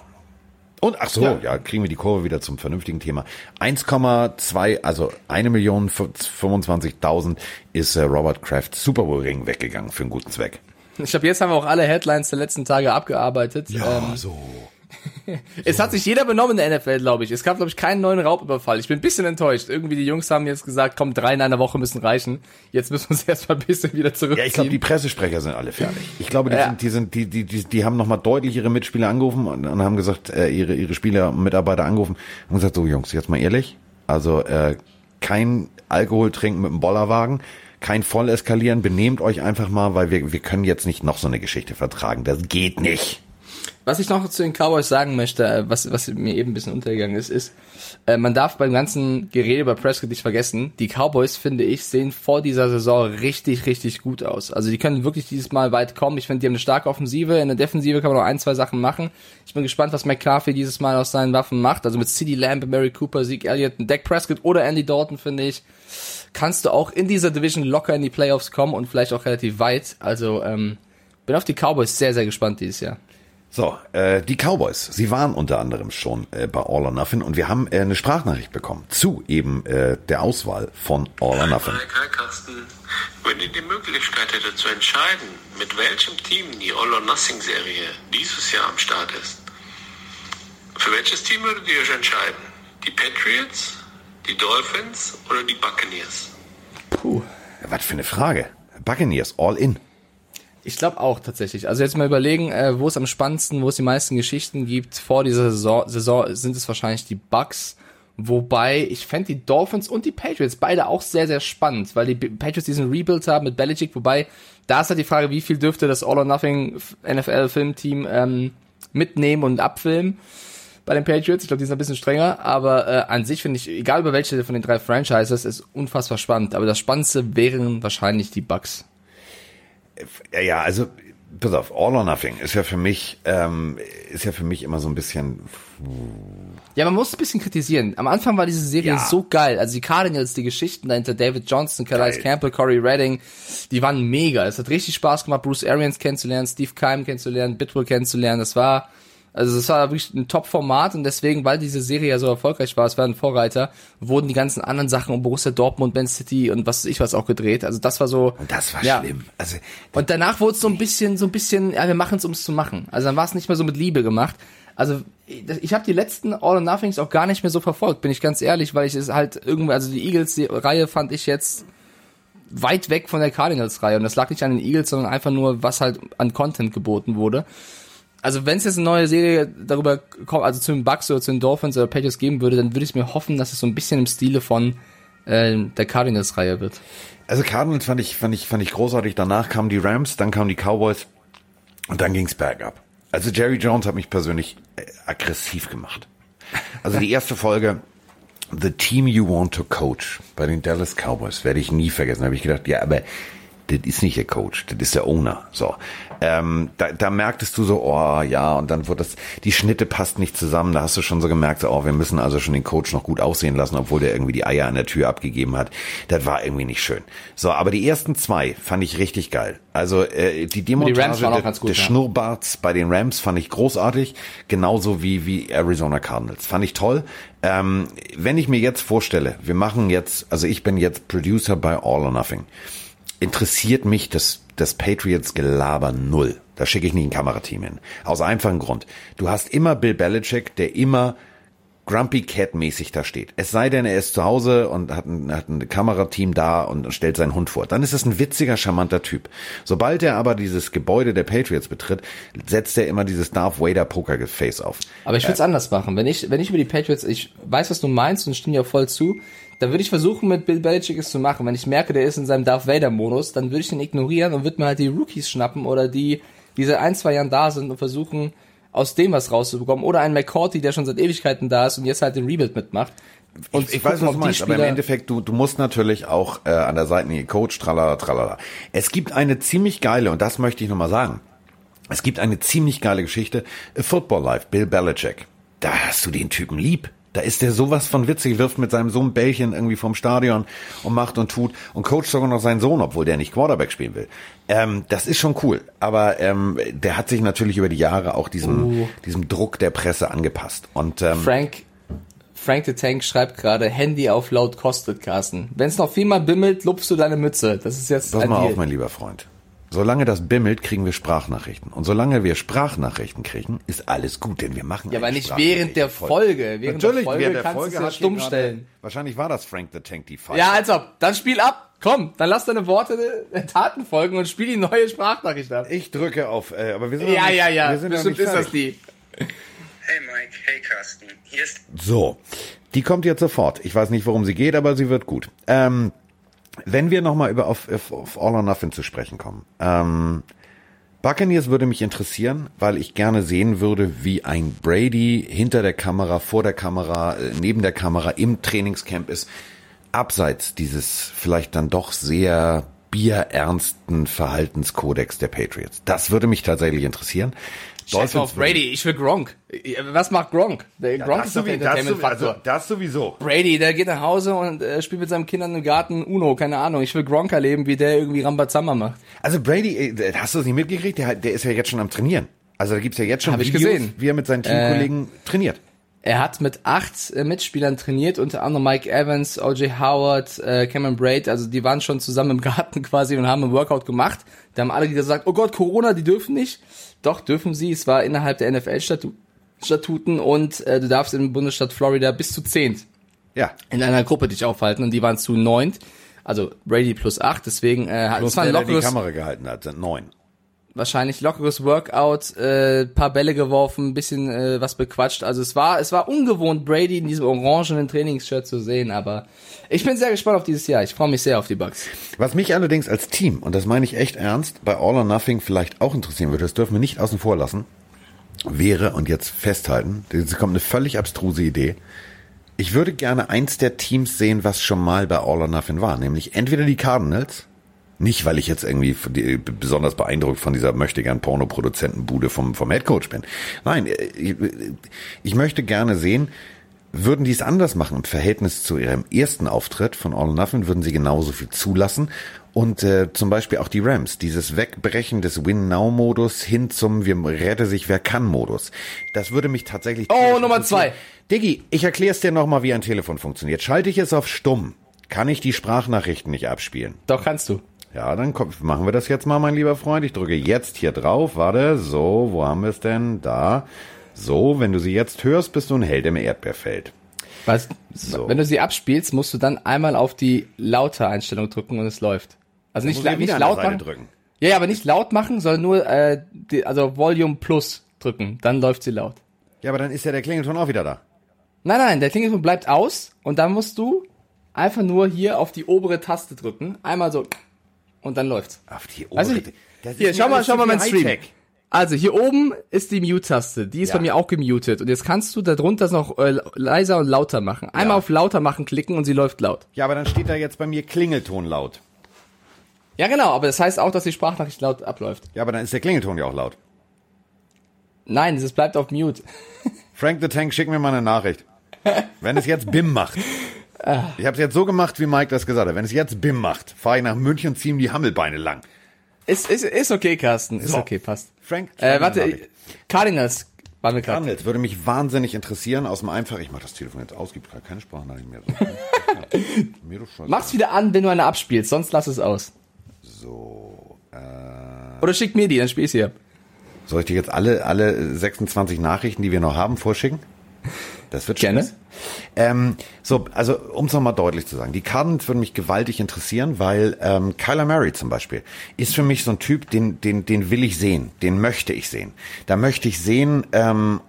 Und ach so, ja. ja, kriegen wir die Kurve wieder zum vernünftigen Thema. 1,2, also eine Million 25.000 ist äh, Robert Kraft Super Bowl Ring weggegangen für einen guten Zweck. Ich glaube, jetzt haben wir auch alle Headlines der letzten Tage abgearbeitet. Ja, ähm, so es hat sich jeder benommen in der NFL, glaube ich. Es gab, glaube ich, keinen neuen Raubüberfall. Ich bin ein bisschen enttäuscht. Irgendwie die Jungs haben jetzt gesagt, komm, drei in einer Woche müssen reichen. Jetzt müssen wir uns erstmal ein bisschen wieder zurückziehen. Ja, ich glaube, die Pressesprecher sind alle fertig. Ich glaube, die, ja. sind, die, sind, die, die, die, die haben nochmal deutlich ihre Mitspieler angerufen und, und haben gesagt, äh, ihre, ihre Spieler und Mitarbeiter angerufen und gesagt, so Jungs, jetzt mal ehrlich. Also äh, kein Alkohol trinken mit dem Bollerwagen kein Volleskalieren, benehmt euch einfach mal, weil wir, wir können jetzt nicht noch so eine Geschichte vertragen. Das geht nicht. Was ich noch zu den Cowboys sagen möchte, äh, was, was mir eben ein bisschen untergegangen ist, ist, äh, man darf beim ganzen Gerede über Prescott nicht vergessen, die Cowboys, finde ich, sehen vor dieser Saison richtig, richtig gut aus. Also die können wirklich dieses Mal weit kommen. Ich finde, die haben eine starke Offensive. In der Defensive kann man noch ein, zwei Sachen machen. Ich bin gespannt, was McCarthy dieses Mal aus seinen Waffen macht. Also mit CD Lamb, Mary Cooper, Zeke Elliott, Dak Prescott oder Andy Dalton, finde ich, kannst du auch in dieser Division locker in die Playoffs kommen und vielleicht auch relativ weit. Also ähm, bin auf die Cowboys sehr, sehr gespannt dieses Jahr. So, äh, die Cowboys, sie waren unter anderem schon äh, bei All or Nothing und wir haben äh, eine Sprachnachricht bekommen zu eben äh, der Auswahl von All or Nothing. Hi, Carsten. Wenn ihr die Möglichkeit hättet zu entscheiden, mit welchem Team die All or Nothing Serie dieses Jahr am Start ist, für welches Team würdet ihr euch entscheiden? Die Patriots, die Dolphins oder die Buccaneers? Puh, was für eine Frage. Buccaneers, all in. Ich glaube auch tatsächlich. Also jetzt mal überlegen, äh, wo es am spannendsten, wo es die meisten Geschichten gibt vor dieser Saison, Saison sind es wahrscheinlich die Bucks. Wobei ich fände die Dolphins und die Patriots beide auch sehr, sehr spannend, weil die Patriots diesen Rebuild haben mit Belichick, wobei da ist halt die Frage, wie viel dürfte das All or Nothing NFL Filmteam ähm, mitnehmen und abfilmen bei den Patriots. Ich glaube, die sind ein bisschen strenger, aber äh, an sich finde ich, egal über welche von den drei Franchises, ist unfassbar spannend. Aber das Spannendste wären wahrscheinlich die Bucks. Ja, ja, also pass auf, All or Nothing ist ja für mich, ähm, ist ja für mich immer so ein bisschen. Ja, man muss ein bisschen kritisieren. Am Anfang war diese Serie ja. so geil. Also die Cardinals, die Geschichten dahinter, David Johnson, Calais Campbell, Corey Redding, die waren mega. Es hat richtig Spaß gemacht, Bruce Arians kennenzulernen, Steve Keim kennenzulernen, Bitwell kennenzulernen. Das war also es war wirklich ein Top-Format und deswegen, weil diese Serie ja so erfolgreich war, es war ein Vorreiter, wurden die ganzen anderen Sachen um Borussia Dortmund, Ben City und was weiß ich was auch gedreht. Also das war so. Und das war ja. schlimm. Also und danach wurde es so ein bisschen, so ein bisschen, ja, wir machen es, um es zu machen. Also dann war es nicht mehr so mit Liebe gemacht. Also ich habe die letzten All or Nothings auch gar nicht mehr so verfolgt, bin ich ganz ehrlich, weil ich es halt irgendwie, also die Eagles-Reihe fand ich jetzt weit weg von der Cardinals-Reihe und das lag nicht an den Eagles, sondern einfach nur, was halt an Content geboten wurde also wenn es jetzt eine neue Serie darüber kommt, also zu den Bucks oder zu den Dolphins oder Patriots geben würde, dann würde ich mir hoffen, dass es so ein bisschen im Stile von äh, der Cardinals-Reihe wird. Also Cardinals fand ich, fand ich, fand ich großartig. Danach kamen die Rams, dann kamen die Cowboys und dann ging's bergab. Also Jerry Jones hat mich persönlich äh, aggressiv gemacht. Also die erste Folge, The Team You Want to Coach bei den Dallas Cowboys, werde ich nie vergessen. Da habe ich gedacht, ja, aber das ist nicht der Coach, das ist der Owner. So, ähm, da, da merktest du so, oh ja, und dann wird das, die Schnitte passt nicht zusammen. Da hast du schon so gemerkt, so, oh, wir müssen also schon den Coach noch gut aussehen lassen, obwohl der irgendwie die Eier an der Tür abgegeben hat. Das war irgendwie nicht schön. So, aber die ersten zwei fand ich richtig geil. Also äh, die Demontage auch des, gut, des ja. Schnurrbarts bei den Rams fand ich großartig, genauso wie wie Arizona Cardinals. Fand ich toll. Ähm, wenn ich mir jetzt vorstelle, wir machen jetzt, also ich bin jetzt Producer bei All or Nothing, interessiert mich das, das Patriots Gelaber null. Da schicke ich nicht ein Kamerateam hin. Aus einfachem Grund. Du hast immer Bill Belichick, der immer Grumpy Cat mäßig da steht. Es sei denn, er ist zu Hause und hat ein, hat ein Kamerateam da und stellt seinen Hund vor. Dann ist es ein witziger, charmanter Typ. Sobald er aber dieses Gebäude der Patriots betritt, setzt er immer dieses Darth Vader Pokerface auf. Aber ich würde es anders machen. Wenn ich, wenn ich über die Patriots, ich weiß, was du meinst und stimme dir auch voll zu, dann würde ich versuchen, mit Bill Belichick es zu machen. Wenn ich merke, der ist in seinem Darth Vader-Modus, dann würde ich den ignorieren und würde mir halt die Rookies schnappen oder die, die seit ein, zwei Jahren da sind und versuchen, aus dem was rauszubekommen. Oder einen McCourty, der schon seit Ewigkeiten da ist und jetzt halt den Rebuild mitmacht. Und ich, ich weiß, was du meinst, aber im Endeffekt, du, du musst natürlich auch äh, an der Seitenlinie Coach, tralala, tralala. Es gibt eine ziemlich geile, und das möchte ich nochmal sagen, es gibt eine ziemlich geile Geschichte, A Football Life, Bill Belichick. Da hast du den Typen lieb. Da ist der sowas von witzig, wirft mit seinem Sohn Bällchen irgendwie vom Stadion und macht und tut und coacht sogar noch seinen Sohn, obwohl der nicht Quarterback spielen will. Ähm, das ist schon cool. Aber ähm, der hat sich natürlich über die Jahre auch diesem, Oh. diesem Druck der Presse angepasst. Und ähm, Frank, Frank the Tank schreibt gerade, Handy auf laut kostet, Carsten. Wenn es noch viermal bimmelt, lupfst du deine Mütze. Das ist jetzt Pass mal auf, mein lieber Freund. Solange das bimmelt, kriegen wir Sprachnachrichten. Und solange wir Sprachnachrichten kriegen, ist alles gut, denn wir machen Ja, aber nicht während der Folge. Während Natürlich, der Folge während der kannst Folge du es ja stumm gerade- stellen. Wahrscheinlich war das Frank the Tank die Fall. Ja, als ob. Dann spiel ab. Komm, dann lass deine Worte äh, Taten folgen und spiel die neue Sprachnachricht ab. Ich drücke auf, äh, aber wir sind noch Ja, nicht, ja, ja. Wir sind noch Bestimmt nicht ist das die. Hey Mike, hey Carsten. Hier ist So, die kommt jetzt sofort. Ich weiß nicht, worum sie geht, aber sie wird gut. Ähm, wenn wir nochmal über auf, auf, auf All or Nothing zu sprechen kommen. Ähm, Buccaneers würde mich interessieren, weil ich gerne sehen würde, wie ein Brady hinter der Kamera, vor der Kamera, äh, neben der Kamera im Trainingscamp ist, abseits dieses vielleicht dann doch sehr bierernsten Verhaltenskodex der Patriots. Das würde mich tatsächlich interessieren. Scheiß auf Brady, ich will Gronk. Was macht Gronk? Der Gronk das, ist doch der sowie- das, also, das sowieso. Brady, der geht nach Hause und äh, spielt mit seinen Kindern im Garten Uno, keine Ahnung. Ich will Gronk erleben, wie der irgendwie Rambazamba macht. Also Brady, äh, hast du es nicht mitgekriegt? Der, der ist ja jetzt schon am Trainieren. Also da gibt's ja jetzt schon Hab ich Videos, gesehen. wie er mit seinen Teamkollegen trainiert. Er hat mit acht äh, Mitspielern trainiert, unter anderem Mike Evans, O.J. Howard, äh, Cameron Braid, also die waren schon zusammen im Garten quasi und haben ein Workout gemacht. Da haben alle gesagt, oh Gott, Corona, die dürfen nicht. Doch, dürfen sie. Es war innerhalb der NFL-Statuten und äh, du darfst im Bundesstaat Florida bis zu zehnt Ja. in einer Gruppe dich aufhalten und die waren zu neunt. Also Brady plus acht, deswegen äh, Plus es war ein der, der die lockeres, Kamera gehalten hat, sind neun. Wahrscheinlich lockeres Workout, äh, paar Bälle geworfen, bisschen äh, was bequatscht. Also es war, es war ungewohnt, Brady in diesem orangenen Trainingsshirt zu sehen, aber ich bin sehr gespannt auf dieses Jahr. Ich freue mich sehr auf die Bucks. Was mich allerdings als Team, und das meine ich echt ernst, bei All or Nothing vielleicht auch interessieren würde, das dürfen wir nicht außen vor lassen, wäre, und jetzt festhalten, jetzt kommt eine völlig abstruse Idee, ich würde gerne eins der Teams sehen, was schon mal bei All or Nothing war, nämlich entweder die Cardinals, nicht weil ich jetzt irgendwie die- besonders beeindruckt von dieser möchtegern Pornoproduzentenbude vom, vom Headcoach bin. Nein, äh, ich, ich möchte gerne sehen, würden die es anders machen im Verhältnis zu ihrem ersten Auftritt von All or Nothing, würden sie genauso viel zulassen. Und äh, zum Beispiel auch die Rams, dieses Wegbrechen des Win-Now-Modus hin zum Wir rette sich wer kann-Modus. Das würde mich tatsächlich... Oh, Nummer zwei. Diggi, ich erklär's dir nochmal, wie ein Telefon funktioniert. Schalte ich es auf stumm, kann ich die Sprachnachrichten nicht abspielen. Doch kannst du. Ja, dann komm, machen wir das jetzt mal, mein lieber Freund. Ich drücke jetzt hier drauf. Warte, so, wo haben wir es denn? Da. So, wenn du sie jetzt hörst, bist du ein Held im Erdbeerfeld. Was, So. Wenn du sie abspielst, musst du dann einmal auf die laute Einstellung drücken und es läuft. Also nicht, la- nicht laut machen. drücken. Ja, ja, aber nicht laut machen, sondern nur äh, die, also Volume Plus drücken. Dann läuft sie laut. Ja, aber dann ist ja der Klingelton auch wieder da. Nein, nein, der Klingelton bleibt aus und dann musst du einfach nur hier auf die obere Taste drücken. Einmal so und dann läuft's. Auf die Also, Das ist hier, schau mal, schau mal mein Stream. Hightech. Also hier oben ist die Mute-Taste. Die ist Ja. bei mir auch gemutet. Und jetzt kannst du darunter noch äh, leiser und lauter machen. Einmal Ja. auf lauter machen klicken und sie läuft laut. Ja, aber dann steht da jetzt bei mir Klingelton laut. Ja, genau, aber das heißt auch, dass die Sprachnachricht laut abläuft. Ja, aber dann ist der Klingelton ja auch laut. Nein, es bleibt auf Mute. Frank the Tank, schick mir mal eine Nachricht. Wenn es jetzt BIM macht. Ich habe es jetzt so gemacht, wie Mike das gesagt hat. Wenn es jetzt BIM macht, fahre ich nach München und ziehe ihm die Hammelbeine lang. Ist, ist, ist okay, Carsten. Ist So. okay, passt. Frank, Äh, warte. Cardinals. Cardinals würde mich wahnsinnig interessieren, aus dem einfach, ich mach das Telefon jetzt aus, gibt gar keine Sprachnachricht mehr. Mir doch. Mach's wieder an, wenn du eine abspielst, sonst lass es aus. So, äh, Oder schick mir die, dann spiel ich sie ab. soll ich dir jetzt alle, alle 26 Nachrichten, die wir noch haben, vorschicken? Das wird Gerne. Ähm, so, also um es nochmal deutlich zu sagen, die Cardinals würden mich gewaltig interessieren, weil ähm, Kyler Murray zum Beispiel ist für mich so ein Typ, den, den, den will ich sehen, den möchte ich sehen. Da möchte ich sehen, ähm,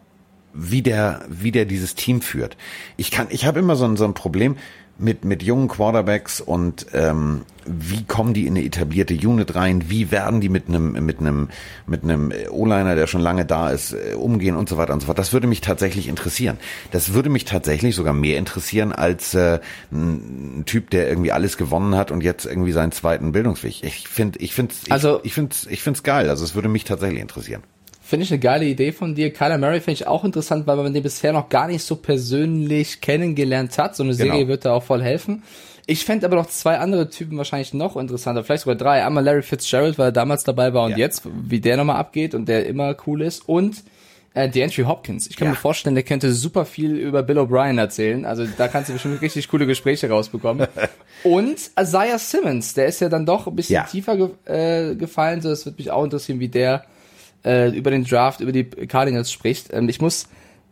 wie der, wie der dieses Team führt. Ich kann, ich habe immer so ein, so ein Problem mit, mit jungen Quarterbacks und ähm, wie kommen die in eine etablierte Unit rein, wie werden die mit einem, mit einem, mit einem O-Liner, der schon lange da ist, äh, umgehen und so weiter und so fort. Das würde mich tatsächlich interessieren. Das würde mich tatsächlich sogar mehr interessieren als äh, ein, ein Typ, der irgendwie alles gewonnen hat und jetzt irgendwie seinen zweiten Bildungsweg. Ich finde, ich finde, ich, Also- ich finde, ich finde es geil. Also es würde mich tatsächlich interessieren. Finde ich eine geile Idee von dir. Kyler Murray finde ich auch interessant, weil man den bisher noch gar nicht so persönlich kennengelernt hat. So eine Serie Genau. wird da auch voll helfen. Ich fände aber noch zwei andere Typen wahrscheinlich noch interessanter, vielleicht sogar drei. Einmal Larry Fitzgerald, weil er damals dabei war und Ja. jetzt, wie der nochmal abgeht und der immer cool ist. Und äh, DeAndre Hopkins. Ich kann Ja. mir vorstellen, der könnte super viel über Bill O'Brien erzählen. Also da kannst du bestimmt richtig coole Gespräche rausbekommen. und Isaiah Simmons, der ist ja dann doch ein bisschen Ja. tiefer ge äh, gefallen. So, es wird mich auch interessieren, wie der äh, über den Draft, über die Cardinals spricht. Ähm, ich muss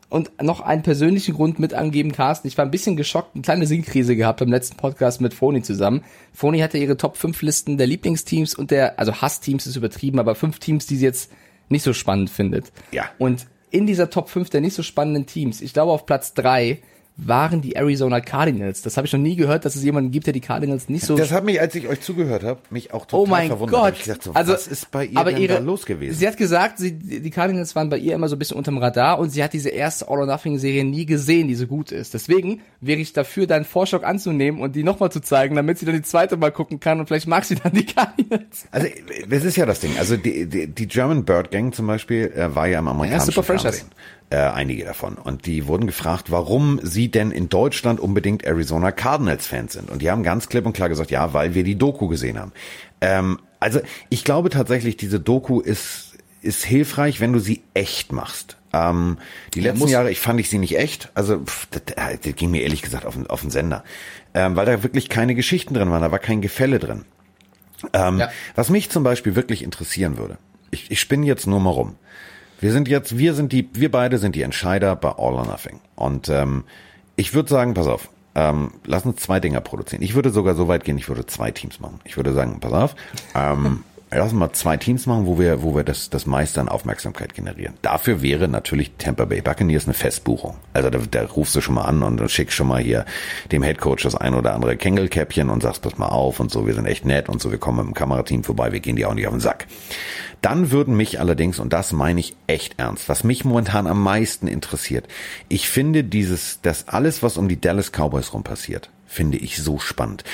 und noch einen persönlichen Grund mit angeben, Carsten. Ich war ein bisschen geschockt, eine kleine Sinnkrise gehabt beim letzten Podcast mit Foni zusammen. Foni hatte ihre Top 5 Listen der Lieblingsteams und der, also Hassteams ist übertrieben, aber fünf Teams, die sie jetzt nicht so spannend findet. Ja. Und in dieser Top 5 der nicht so spannenden Teams, ich glaube auf Platz 3 waren die Arizona Cardinals. Das habe ich noch nie gehört, dass es jemanden gibt, der die Cardinals nicht so Das hat mich, als ich euch zugehört habe, mich auch total Oh mein verwundert. Gott. Ich so, also, was ist bei ihr aber denn ihre, da los gewesen? Sie hat gesagt, sie, die Cardinals waren bei ihr immer so ein bisschen unterm Radar und sie hat diese erste All-or-Nothing-Serie nie gesehen, die so gut ist. Deswegen wäre ich dafür, deinen Vorschlag anzunehmen und die nochmal zu zeigen, damit sie dann die zweite mal gucken kann und vielleicht mag sie dann die Cardinals. Also, das ist ja das Ding. Also, die, die, die German Bird Gang zum Beispiel äh, war ja im amerikanischen super Franchise. Äh, einige davon. Und die wurden gefragt, warum sie denn in Deutschland unbedingt Arizona Cardinals Fans sind. Und die haben ganz klipp und klar gesagt, ja, weil wir die Doku gesehen haben. Ähm, also, ich glaube tatsächlich, diese Doku ist, ist hilfreich, wenn du sie echt machst. Ähm, die letzten muss- Jahre, ich fand ich sie nicht echt. Also, pff, das, das ging mir ehrlich gesagt auf den, auf den Sender. Ähm, weil da wirklich keine Geschichten drin waren, da war kein Gefälle drin. Ähm, Ja. Was mich zum Beispiel wirklich interessieren würde, ich, ich spinne jetzt nur mal rum. Wir sind jetzt, wir sind die, wir beide sind die Entscheider bei All or Nothing. Und ähm, ich würde sagen, pass auf, ähm, lass uns zwei Dinger produzieren. Ich würde sogar so weit gehen, ich würde zwei Teams machen. Ich würde sagen, pass auf, ähm, lass mal zwei Teams machen, wo wir, wo wir das, das meiste an Aufmerksamkeit generieren. Dafür wäre natürlich Tampa Bay Buccaneers eine Festbuchung. Also da, da rufst du schon mal an und schickst schon mal hier dem Headcoach das ein oder andere Kängelkäppchen und sagst, pass mal auf und so, wir sind echt nett und so, wir kommen mit dem Kamerateam vorbei, wir gehen dir auch nicht auf den Sack. Dann würden mich allerdings, und das meine ich echt ernst, was mich momentan am meisten interessiert, ich finde dieses, das alles, was um die Dallas Cowboys rum passiert, finde ich so spannend.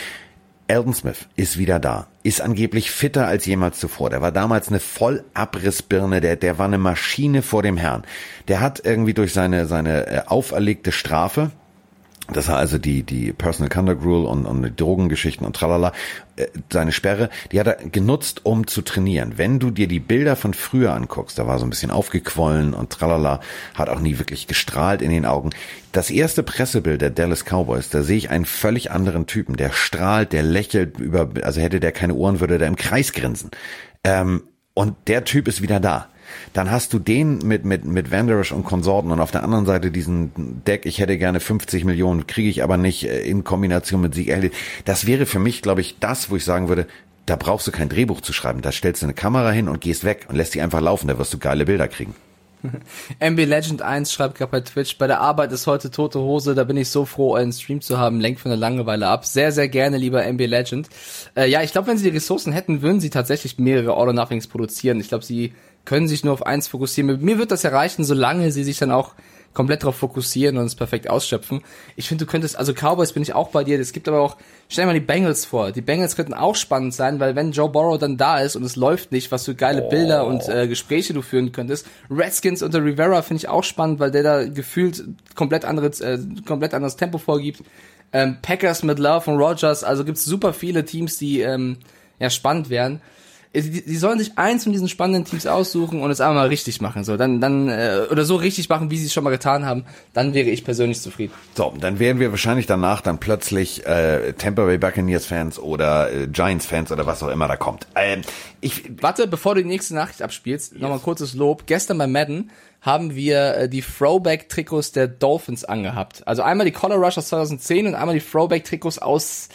Eldon Smith ist wieder da, ist angeblich fitter als jemals zuvor. Der war damals eine Vollabrissbirne, der, der war eine Maschine vor dem Herrn. Der hat irgendwie durch seine, seine äh, auferlegte Strafe, das war also die, die Personal Conduct Rule und, und die Drogengeschichten und tralala, äh, seine Sperre, die hat er genutzt, um zu trainieren. Wenn du dir die Bilder von früher anguckst, da war so ein bisschen aufgequollen und tralala, hat auch nie wirklich gestrahlt in den Augen. Das erste Pressebild der Dallas Cowboys, da sehe ich einen völlig anderen Typen, der strahlt, der lächelt über, also hätte der keine Ohren, würde der im Kreis grinsen. Ähm, und der Typ ist wieder da. Dann hast du den mit, mit, mit Vanderish und Konsorten und auf der anderen Seite diesen Deck, ich hätte gerne 50 Millionen, kriege ich aber nicht äh, in Kombination mit Sieg Elliott. Das wäre für mich, glaube ich, das, wo ich sagen würde, da brauchst du kein Drehbuch zu schreiben. Da stellst du eine Kamera hin und gehst weg und lässt die einfach laufen, da wirst du geile Bilder kriegen. MB Legend 1 schreibt gerade bei Twitch, bei der Arbeit ist heute tote Hose, da bin ich so froh, einen Stream zu haben, lenkt von der Langeweile ab. Sehr, sehr gerne, lieber MB Legend. Äh, ja, ich glaube, wenn sie die Ressourcen hätten, würden sie tatsächlich mehrere All or Nothings produzieren. Ich glaube, sie können sich nur auf eins fokussieren. Mir wird das erreichen, solange sie sich dann auch komplett darauf fokussieren und es perfekt ausschöpfen. Ich finde, du könntest, also Cowboys bin ich auch bei dir. Es gibt aber auch, stell dir mal die Bengals vor. Die Bengals könnten auch spannend sein, weil wenn Joe Burrow dann da ist und es läuft nicht, was für geile oh. Bilder und äh, Gespräche du führen könntest. Redskins unter Rivera finde ich auch spannend, weil der da gefühlt komplett anderes, äh, komplett anderes Tempo vorgibt. Ähm, Packers mit Love und Rogers, also gibt's super viele Teams, die ähm, ja spannend wären die, sollen sich eins von diesen spannenden Teams aussuchen und es einmal richtig machen. So, dann, dann, äh, oder so richtig machen, wie sie es schon mal getan haben, dann wäre ich persönlich zufrieden. So, dann wären wir wahrscheinlich danach dann plötzlich äh, Tampa Bay Buccaneers Fans oder äh, Giants Fans oder was auch immer da kommt. Ähm, ich, Warte, bevor du die nächste Nachricht abspielst, yes. nochmal kurzes Lob. Gestern bei Madden haben wir äh, die Throwback-Trikots der Dolphins angehabt. Also einmal die Collar Rush aus 2010 und einmal die Throwback-Trikots aus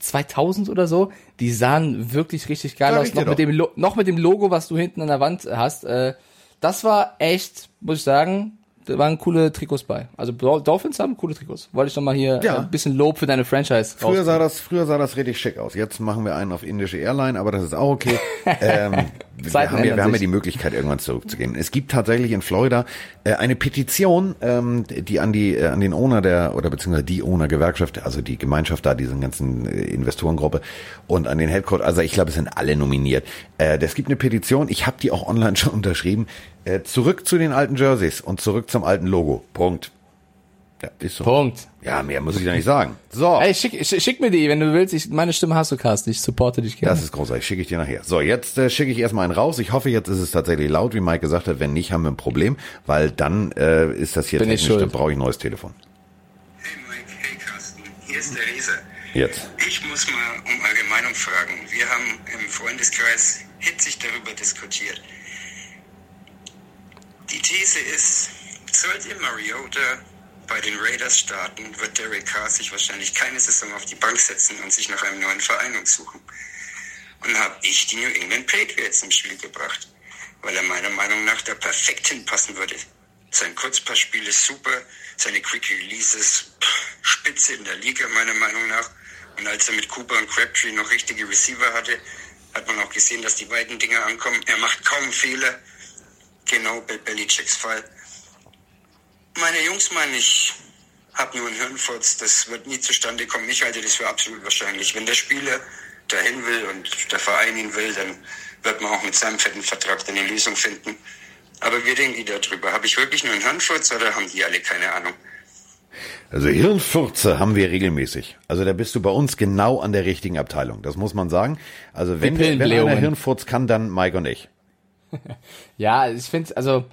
2000 oder so. Die sahen wirklich richtig geil aus. Noch mit, dem noch mit dem Logo, was du hinten an der Wand hast. Äh, das war echt, muss ich sagen, da waren coole Trikots bei. Also Dolphins haben coole Trikots. Wollte ich noch mal hier ja. ein bisschen Lob für deine Franchise. Früher sah das, früher sah das richtig schick aus. Jetzt machen wir einen auf indische Airline, aber das ist auch okay. ähm, wir haben, ja, wir haben ja die Möglichkeit, irgendwann zurückzugehen. Es gibt tatsächlich in Florida äh, eine Petition, ähm, die an die äh, an den Owner der oder beziehungsweise die Owner Gewerkschaft, also die Gemeinschaft da, diesen ganzen äh, Investorengruppe und an den Headquarter. Also ich glaube, es sind alle nominiert. Äh, es gibt eine Petition. Ich habe die auch online schon unterschrieben. Äh, zurück zu den alten Jerseys und zurück zum alten Logo. Punkt. Ja, ist so. Punkt. Ja, mehr muss ich da nicht sagen. So. Ey, schick, schick, schick mir die, wenn du willst. Ich, meine Stimme hast du, Carsten. Ich supporte dich gerne. Das ist großartig. Schicke ich dir nachher. So, jetzt äh, schicke ich erstmal einen raus. Ich hoffe, jetzt ist es tatsächlich laut, wie Mike gesagt hat. Wenn nicht, haben wir ein Problem, weil dann äh, ist das hier Bin technisch, dann brauche ich ein neues Telefon. Hey Mike, hey Carsten. Hier ist der Riese. Jetzt. Ich muss mal um eure Meinung fragen. Wir haben im Freundeskreis hitzig darüber diskutiert. Die These ist, sollte Mariota bei den Raiders starten, wird Derek Carr sich wahrscheinlich keine Saison auf die Bank setzen und sich nach einem neuen Verein suchen. Und habe ich die New England Patriots ins Spiel gebracht, weil er meiner Meinung nach da perfekt hinpassen würde. Sein Kurzpassspiel ist super, seine Quick Releases spitze in der Liga meiner Meinung nach. Und als er mit Cooper und Crabtree noch richtige Receiver hatte, hat man auch gesehen, dass die beiden Dinger ankommen. Er macht kaum Fehler Genau, Bill Belichicks Fall. Meine Jungs meinen, ich habe nur einen Hirnfurz, das wird nie zustande kommen. Ich halte das für absolut wahrscheinlich. Wenn der Spieler dahin will und der Verein ihn will, dann wird man auch mit seinem fetten Vertrag eine Lösung finden. Aber wir denken die darüber. Habe ich wirklich nur einen Hirnfurz oder haben die alle keine Ahnung? Also Hirnfurze haben wir regelmäßig. Also da bist du bei uns genau an der richtigen Abteilung. Das muss man sagen. Also wenn, wenn einer Hirnfurz kann, dann Mike und ich. ja, ich finde, also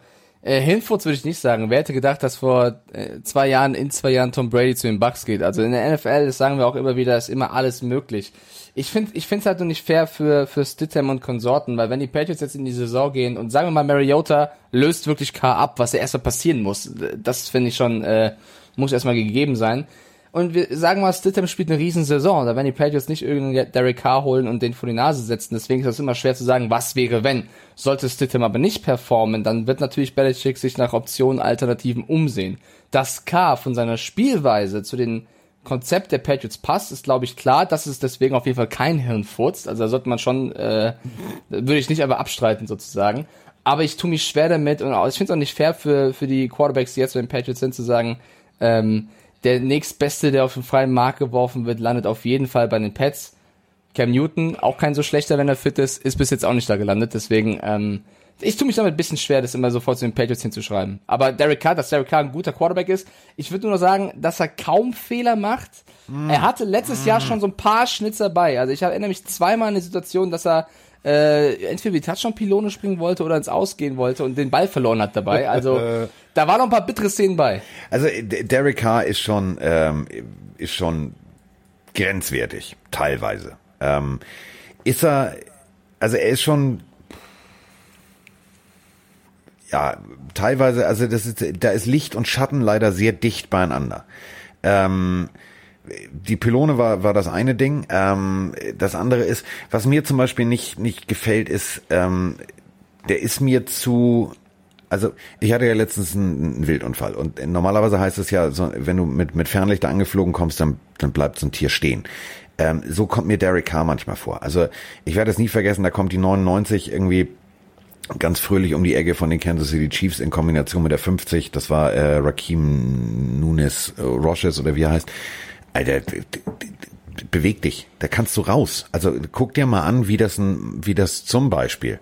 äh, Hinfurz würde ich nicht sagen. Wer hätte gedacht, dass vor äh, zwei Jahren, in zwei Jahren Tom Brady zu den Bucks geht? Also in der NFL, das sagen wir auch immer wieder, ist immer alles möglich. Ich finde, ich finde es halt nur nicht fair für für Stidham und Konsorten, weil wenn die Patriots jetzt in die Saison gehen und sagen wir mal Mariota löst wirklich K ab, was ja erstmal passieren muss, das finde ich schon äh, muss erstmal gegeben sein. Und wir sagen mal, Stidham spielt eine riesen Saison. Da werden die Patriots nicht irgendeinen Derek Carr holen und den vor die Nase setzen. Deswegen ist das immer schwer zu sagen, was wäre, wenn. Sollte Stidham aber nicht performen, dann wird natürlich Belichick sich nach Optionen, Alternativen umsehen. Dass Carr von seiner Spielweise zu den Konzept der Patriots passt, ist glaube ich klar. Das ist deswegen auf jeden Fall kein Hirnfurz. Also da sollte man schon, äh, würde ich nicht aber abstreiten sozusagen. Aber ich tue mich schwer damit und ich finde es auch nicht fair für, für die Quarterbacks, die jetzt bei den Patriots sind, zu sagen, ähm, der nächstbeste, der auf den freien Markt geworfen wird, landet auf jeden Fall bei den Pets. Cam Newton, auch kein so schlechter, wenn er fit ist, ist bis jetzt auch nicht da gelandet. Deswegen, ähm, ich tue mich damit ein bisschen schwer, das immer sofort zu den Patriots hinzuschreiben. Aber Derek Carr, dass Derek Carr ein guter Quarterback ist, ich würde nur noch sagen, dass er kaum Fehler macht. Mm. Er hatte letztes mm. Jahr schon so ein paar Schnitzer bei. Also ich erinnere mich zweimal an die Situation, dass er äh, entweder die Touchdown-Pylone springen wollte oder ins Ausgehen wollte und den Ball verloren hat dabei. Also da waren noch ein paar bittere Szenen bei. Also Derek Carr ist schon ähm, ist schon grenzwertig teilweise. Ähm, ist er also er ist schon ja teilweise also das ist da ist Licht und Schatten leider sehr dicht beieinander. Ähm, die Pylone war, war das eine Ding. Ähm, das andere ist, was mir zum Beispiel nicht, nicht gefällt, ist, ähm, der ist mir zu, also ich hatte ja letztens einen, einen Wildunfall und normalerweise heißt es ja, so, wenn du mit, mit Fernlichter angeflogen kommst, dann, dann bleibt so ein Tier stehen. Ähm, so kommt mir Derek Carr manchmal vor. Also ich werde es nie vergessen, da kommt die 99 irgendwie ganz fröhlich um die Ecke von den Kansas City Chiefs in Kombination mit der 50. Das war äh, Raheem Nunes äh, Roches oder wie er heißt. Alter, beweg dich. Da kannst du raus. Also guck dir mal an, wie das, ein, wie das zum Beispiel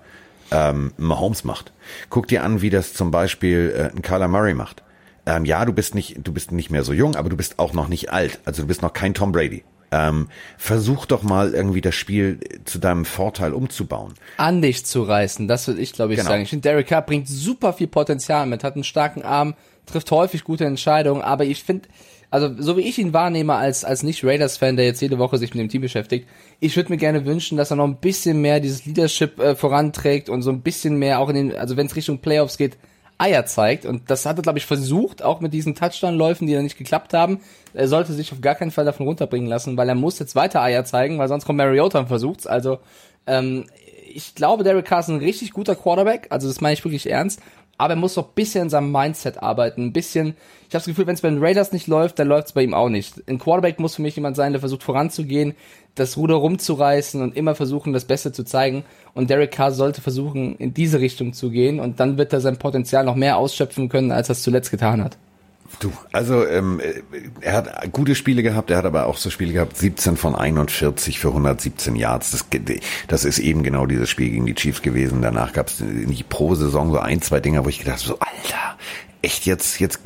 ähm, Mahomes macht. Guck dir an, wie das zum Beispiel äh, ein Kyler Murray macht. Ähm, ja, du bist nicht, du bist nicht mehr so jung, aber du bist auch noch nicht alt. Also du bist noch kein Tom Brady. Ähm, versuch doch mal irgendwie das Spiel zu deinem Vorteil umzubauen. An dich zu reißen, das würde ich glaube ich genau. sagen. Ich finde, Derek Carr bringt super viel Potenzial mit, hat einen starken Arm, trifft häufig gute Entscheidungen, aber ich finde, also so wie ich ihn wahrnehme als, als Nicht-Raiders-Fan, der jetzt jede Woche sich mit dem Team beschäftigt, ich würde mir gerne wünschen, dass er noch ein bisschen mehr dieses Leadership äh, voranträgt und so ein bisschen mehr auch in den, also wenn es Richtung Playoffs geht, Eier zeigt. Und das hat er, glaube ich, versucht, auch mit diesen Touchdown-Läufen, die dann nicht geklappt haben. Er sollte sich auf gar keinen Fall davon runterbringen lassen, weil er muss jetzt weiter Eier zeigen, weil sonst kommt Mariota und versucht's. Also ähm, ich glaube, Derek Carr ist ein richtig guter Quarterback. Also das meine ich wirklich ernst aber er muss doch ein bisschen in seinem Mindset arbeiten, ein bisschen, ich habe das Gefühl, wenn es bei den Raiders nicht läuft, dann läuft es bei ihm auch nicht. Ein Quarterback muss für mich jemand sein, der versucht voranzugehen, das Ruder rumzureißen und immer versuchen, das Beste zu zeigen. Und Derek Carr sollte versuchen, in diese Richtung zu gehen und dann wird er sein Potenzial noch mehr ausschöpfen können, als er es zuletzt getan hat. Du, also ähm, er hat gute Spiele gehabt, er hat aber auch so Spiele gehabt, 17 von 41 für 117 Yards. Das, das ist eben genau dieses Spiel gegen die Chiefs gewesen. Danach gab es pro Saison so ein, zwei Dinger, wo ich gedacht habe, so Alter, echt jetzt, jetzt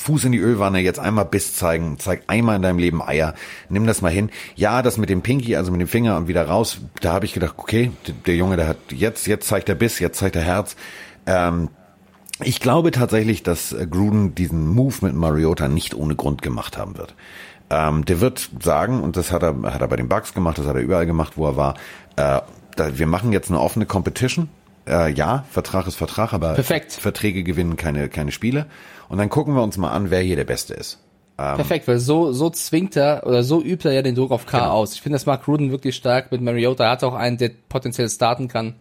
Fuß in die Ölwanne, jetzt einmal Biss zeigen, zeig einmal in deinem Leben Eier, nimm das mal hin. Ja, das mit dem Pinky, also mit dem Finger und wieder raus, da habe ich gedacht, okay, der Junge, der hat jetzt, jetzt zeigt er Biss, jetzt zeigt er Herz. Ähm, ich glaube tatsächlich, dass äh, Gruden diesen Move mit Mariota nicht ohne Grund gemacht haben wird. Ähm, der wird sagen, und das hat er, hat er bei den Bucks gemacht, das hat er überall gemacht, wo er war, äh, da, wir machen jetzt eine offene Competition. Äh, ja, Vertrag ist Vertrag, aber Perfekt. Verträge gewinnen keine, keine Spiele. Und dann gucken wir uns mal an, wer hier der Beste ist. Ähm, Perfekt, weil so, so zwingt er oder so übt er ja den Druck auf K genau. aus. Ich finde, das macht Gruden wirklich stark mit Mariota. Er hat auch einen, der potenziell starten kann.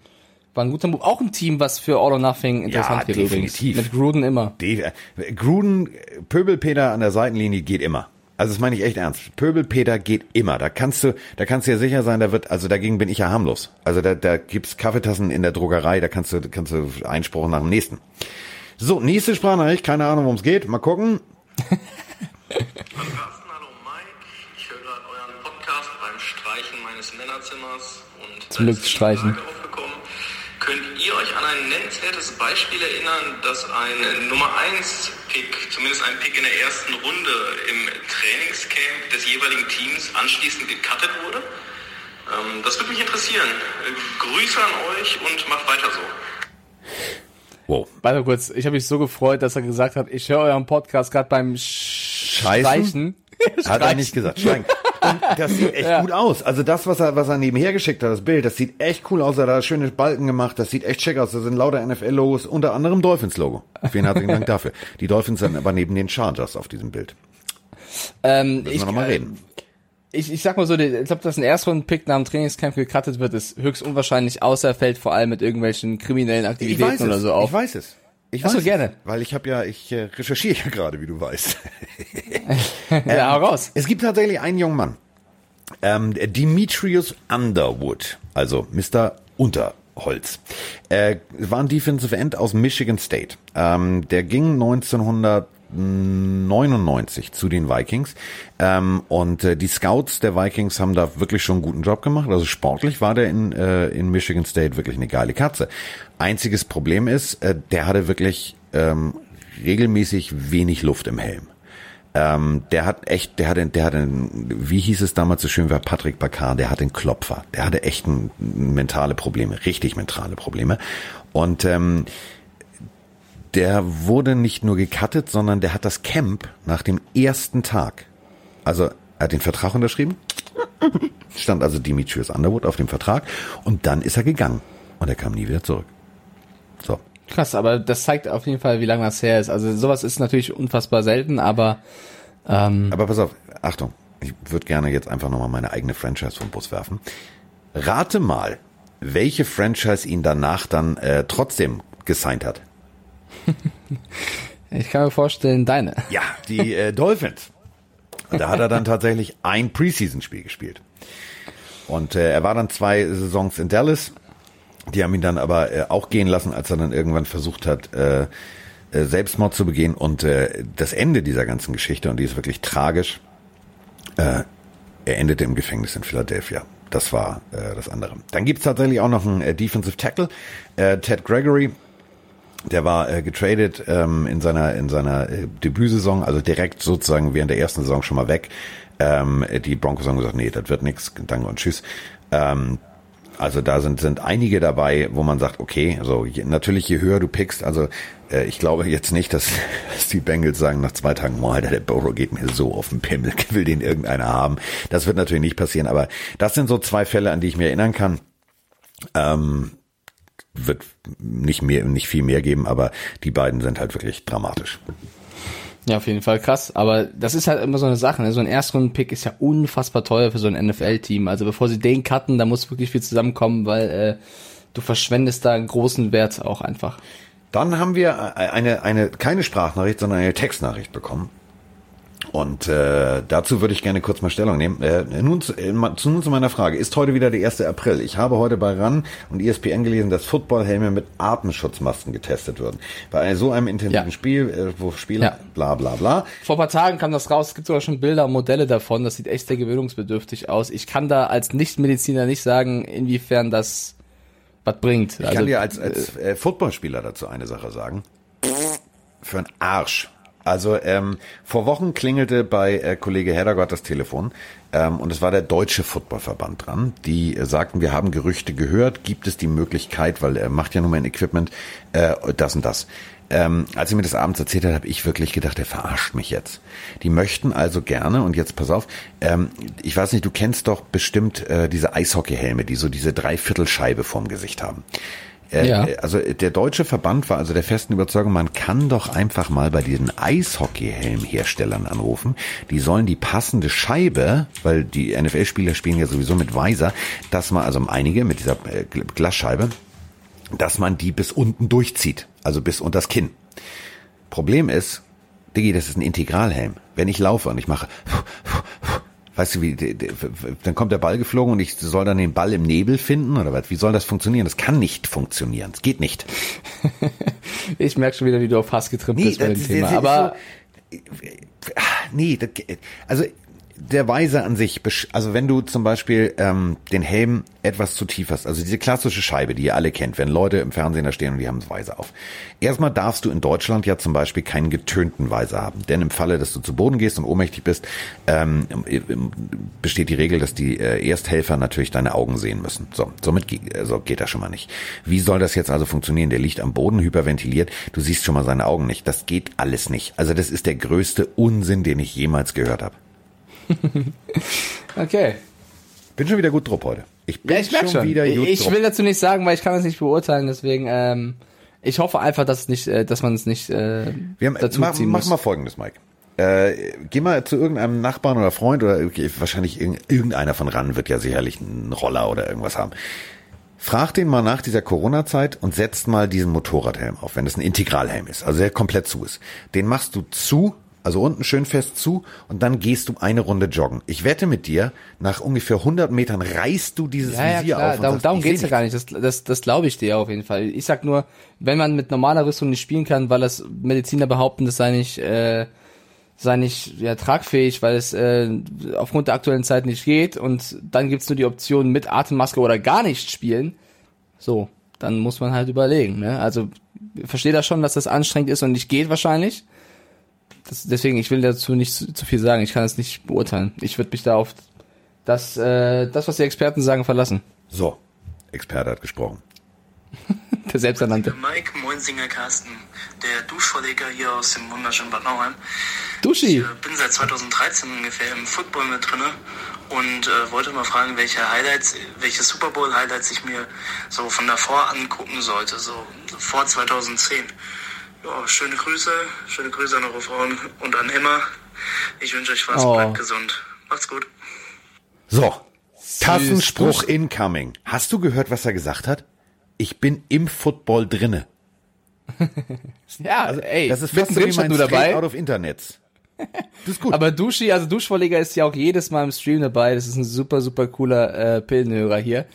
War ein guter Move. Auch ein Team, was für All or Nothing interessant ja, wäre definitiv. Mit Gruden immer. De Gruden, Pöbelpeter an der Seitenlinie geht immer. Also das meine ich echt ernst. Pöbelpeter geht immer. Da kannst du, da kannst du ja sicher sein, da wird, also dagegen bin ich ja harmlos. Also da, da gibt's Kaffeetassen in der Drogerei, da kannst du, kannst du Einspruch nach dem nächsten. So, nächste Sprachnachricht, keine Ahnung, worum es geht. Mal gucken. hallo Mike, ich höre gerade euren Podcast beim Streichen meines Männerzimmers und zum Glück streichen. Könnt ihr euch an ein nennenswertes Beispiel erinnern, dass ein Nummer 1 Pick, zumindest ein Pick in der ersten Runde im Trainingscamp des jeweiligen Teams anschließend gecuttet wurde? Ähm, das würde mich interessieren. Grüße an euch und macht weiter so. Wow. Warte kurz, ich habe mich so gefreut, dass er gesagt hat, ich höre euren Podcast gerade beim Scheißen. Streichen. Hat er nicht gesagt. Schreien. Und das sieht echt ja. gut aus. Also das, was er, was er nebenher geschickt hat, das Bild, das sieht echt cool aus. Er hat da schöne Balken gemacht. Das sieht echt schick aus. Da sind lauter NFL-Logos, unter anderem Dolphins-Logo. Vielen herzlichen Dank dafür. Die Dolphins sind aber neben den Chargers auf diesem Bild. Ähm, Müssen ich, wir nochmal reden. Ich, ich sag mal so, ich glaube, dass ein Erstrunden-Pick nach dem Trainingscamp gecuttet wird, ist höchst unwahrscheinlich, außer er fällt vor allem mit irgendwelchen kriminellen Aktivitäten oder so auf. Ich weiß es. Ich weiß, so, gerne. Weil ich habe ja, ich äh, recherchiere ja gerade, wie du weißt. ja, ähm, raus. Es gibt tatsächlich einen jungen Mann, ähm, Demetrius Underwood, also Mr. Unterholz, äh, war ein Defensive End aus Michigan State. Ähm, der ging 1999 zu den Vikings ähm, und äh, die Scouts der Vikings haben da wirklich schon einen guten Job gemacht. Also sportlich war der in, äh, in Michigan State wirklich eine geile Katze. Einziges Problem ist, äh, der hatte wirklich ähm, regelmäßig wenig Luft im Helm. Ähm, der hat echt, der hatte, der hatte, wie hieß es damals so schön, war Patrick Bakar, der hatte einen Klopfer. Der hatte echt ein, mentale Probleme, richtig mentale Probleme. Und ähm, der wurde nicht nur gecuttet, sondern der hat das Camp nach dem ersten Tag, also er hat den Vertrag unterschrieben, stand also Dimitrius Underwood auf dem Vertrag und dann ist er gegangen und er kam nie wieder zurück. So. Krass, aber das zeigt auf jeden Fall, wie lange das her ist. Also sowas ist natürlich unfassbar selten, aber ähm Aber pass auf, Achtung, ich würde gerne jetzt einfach nochmal meine eigene Franchise vom Bus werfen. Rate mal, welche Franchise ihn danach dann äh, trotzdem gesigned hat. Ich kann mir vorstellen, deine. Ja, die äh, Dolphins. Da hat er dann tatsächlich ein Preseason-Spiel gespielt. Und äh, er war dann zwei Saisons in Dallas Die haben ihn dann aber äh, auch gehen lassen, als er dann irgendwann versucht hat, äh, äh, Selbstmord zu begehen. Und äh, das Ende dieser ganzen Geschichte, und die ist wirklich tragisch, äh, er endete im Gefängnis in Philadelphia. Das war äh, das andere. Dann gibt's tatsächlich auch noch einen äh, Defensive Tackle, äh, Ted Gregory. Der war äh, getradet ähm, in seiner in seiner äh, Debütsaison, also direkt sozusagen während der ersten Saison schon mal weg. Ähm, die Broncos haben gesagt, nee, das wird nix, danke und tschüss. Ähm, also da sind, sind einige dabei, wo man sagt, okay, also je, natürlich je höher du pickst, also äh, ich glaube jetzt nicht, dass, dass die Bengals sagen nach zwei Tagen, boah, Alter, der Burrow geht mir so auf den Pimmel, will den irgendeiner haben. Das wird natürlich nicht passieren, aber das sind so zwei Fälle, an die ich mir erinnern kann. Ähm, wird nicht mehr, nicht viel mehr geben, aber die beiden sind halt wirklich dramatisch. Ja, auf jeden Fall krass. Aber das ist halt immer so eine Sache. Ne? So ein Erstrunden-Pick ist ja unfassbar teuer für so ein NFL-Team. Also bevor sie den cutten, da muss wirklich viel zusammenkommen, weil äh, du verschwendest da einen großen Wert auch einfach. Dann haben wir eine, eine keine Sprachnachricht, sondern eine Textnachricht bekommen. Und äh, dazu würde ich gerne kurz mal Stellung nehmen. Äh, nun, zu, äh, nun zu meiner Frage. Ist heute wieder der 1. April? Ich habe heute bei RAN und ESPN gelesen, dass Footballhelme mit Atemschutzmasken getestet würden. Bei so einem intensiven ja. Spiel, äh, wo Spieler ja. bla bla bla. Vor paar Tagen kam das raus. Es gibt sogar schon Bilder und Modelle davon. Das sieht echt sehr gewöhnungsbedürftig aus. Ich kann da als Nichtmediziner nicht sagen, inwiefern das was bringt. Ich also, kann dir als, als äh, Footballspieler dazu eine Sache sagen. Für einen Arsch also ähm, vor Wochen klingelte bei äh, Kollege Heddergott das Telefon ähm, und es war der Deutsche Footballverband dran. Die äh, sagten, wir haben Gerüchte gehört, gibt es die Möglichkeit, weil er macht ja nur mein Equipment, äh, das und das. Ähm, als er mir das abends erzählt hat, habe ich wirklich gedacht, er verarscht mich jetzt. Die möchten also gerne, und jetzt pass auf, ähm, ich weiß nicht, du kennst doch bestimmt äh, diese Eishockeyhelme, die so diese Dreiviertelscheibe vorm Gesicht haben. Äh, ja. Also der deutsche Verband war also der festen Überzeugung, man kann doch einfach mal bei diesen Eishockeyhelmherstellern anrufen. Die sollen die passende Scheibe, weil die NFL-Spieler spielen ja sowieso mit Weiser, dass man, also einige mit dieser äh, Glasscheibe, dass man die bis unten durchzieht, also bis unter das Kinn. Problem ist, Diggi, das ist ein Integralhelm. Wenn ich laufe und ich mache weißt du, wie, dann kommt der Ball geflogen und ich soll dann den Ball im Nebel finden oder was? Wie soll das funktionieren? Das kann nicht funktionieren. Es geht nicht. ich merke schon wieder, wie du auf Hass getrimmt nee, bist bei dem Thema. Aber so, nee, das, also der Weise an sich, also wenn du zum Beispiel ähm, den Helm etwas zu tief hast, also diese klassische Scheibe, die ihr alle kennt, wenn Leute im Fernsehen da stehen und die haben Weise auf. Erstmal darfst du in Deutschland ja zum Beispiel keinen getönten Weise haben, denn im Falle, dass du zu Boden gehst und ohnmächtig bist, ähm, besteht die Regel, dass die äh, Ersthelfer natürlich deine Augen sehen müssen. So, somit geht, also geht das schon mal nicht. Wie soll das jetzt also funktionieren? Der liegt am Boden, hyperventiliert, du siehst schon mal seine Augen nicht. Das geht alles nicht. Also das ist der größte Unsinn, den ich jemals gehört habe. okay. Bin schon wieder gut drauf heute. Ich bin ja, ich schon, schon, wieder gut Ich drauf. will dazu nicht sagen, weil ich kann das nicht beurteilen, deswegen, ähm, ich hoffe einfach, dass es nicht, äh, dass man es nicht äh, Wir haben, dazu mach, ziehen muss. Mach mal folgendes, Mike. Äh, geh mal zu irgendeinem Nachbarn oder Freund oder okay, wahrscheinlich irgendeiner von ran wird ja sicherlich einen Roller oder irgendwas haben. Frag den mal nach dieser Corona-Zeit und setzt mal diesen Motorradhelm auf, wenn es ein Integralhelm ist, also der komplett zu ist. Den machst du zu also unten schön fest zu und dann gehst du eine Runde joggen. Ich wette mit dir, nach ungefähr 100 Metern reißt du dieses ja, Visier ja, auf. darum, darum geht's ja gar nicht. Das, das, das glaube ich dir auf jeden Fall. Ich sag nur, wenn man mit normaler Rüstung nicht spielen kann, weil das Mediziner behaupten, das sei nicht, äh, sei nicht ja, tragfähig, weil es äh, aufgrund der aktuellen Zeit nicht geht und dann gibt's nur die Option mit Atemmaske oder gar nicht spielen. So, dann muss man halt überlegen. Ne? Also verstehe das schon, dass das anstrengend ist und nicht geht wahrscheinlich. Das, deswegen, ich will dazu nicht zu, zu, viel sagen. Ich kann es nicht beurteilen. Ich würde mich da auf das, äh, das, was die Experten sagen, verlassen. So, Experte hat gesprochen. der selbsternannte. Mike Moinsinger Carsten, der Duschverleger hier aus dem wunderschönen Bad Nauheim. Duschi! Ich äh, bin seit 2013 ungefähr im Football mit drinne und äh, wollte mal fragen, welche Highlights, welche Super Bowl Highlights ich mir so von davor angucken sollte, so vor 2010. Ja, schöne Grüße, schöne Grüße an eure Frauen und an Emma. Ich wünsche euch was, oh. bleibt gesund. Macht's gut. So, Kassenspruch incoming. Hast du gehört, was er gesagt hat? Ich bin im Football drinne. ja, also, ey, das ist fast so wie mein dabei. out of Internets. Das ist gut. Aber Duschi, also Duschvorleger ist ja auch jedes Mal im Stream dabei. Das ist ein super, super cooler äh, Pillenhörer hier.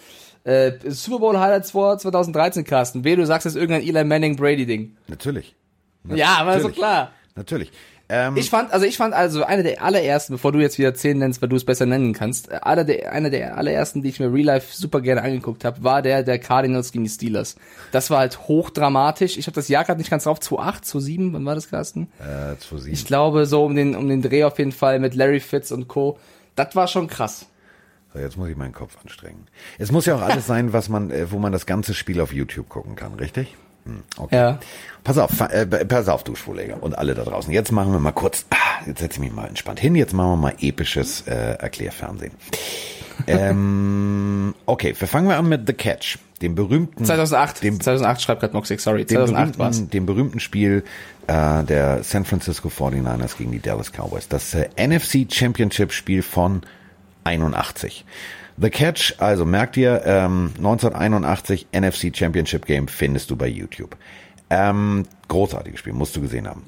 Äh, Super Bowl Highlights vor 2013, Carsten. Weh, du sagst jetzt irgendein Eli Manning Brady Ding. Natürlich. Ja, aber so klar. Natürlich. Ähm, Ich fand, also ich fand also eine der allerersten, bevor du jetzt wieder zehn nennst, weil du es besser nennen kannst, äh, einer der, einer der allerersten, die ich mir Real Life super gerne angeguckt habe, war der der Cardinals gegen die Steelers. Das war halt hochdramatisch. Ich habe das Jahr gerade nicht ganz drauf, 2008, 2007, wann war das, Carsten? äh, 2007. Ich glaube so um den um den Dreh auf jeden Fall mit Larry Fitz und Co. Das war schon krass. So, jetzt muss ich meinen Kopf anstrengen. Es muss ja auch alles sein, was man, äh, wo man das ganze Spiel auf YouTube gucken kann, richtig? Hm, okay. Ja. Pass auf, äh, pass auf, du Schwuleger und alle da draußen. Jetzt machen wir mal kurz, ah, jetzt setze ich mich mal entspannt hin, jetzt machen wir mal episches äh, Erklärfernsehen. ähm, okay, wir fangen wir an mit The Catch, dem berühmten 2008. Dem- 2008 schreibt gerade Moxig, sorry. dem 2008 war's. berühmten, dem berühmten Spiel äh, der San Francisco 49ers gegen die Dallas Cowboys. Das äh, NFC Championship Spiel von 81. The Catch, also merkt ihr, ähm, 1981 NFC Championship Game findest du bei YouTube. Ähm, großartiges Spiel, musst du gesehen haben.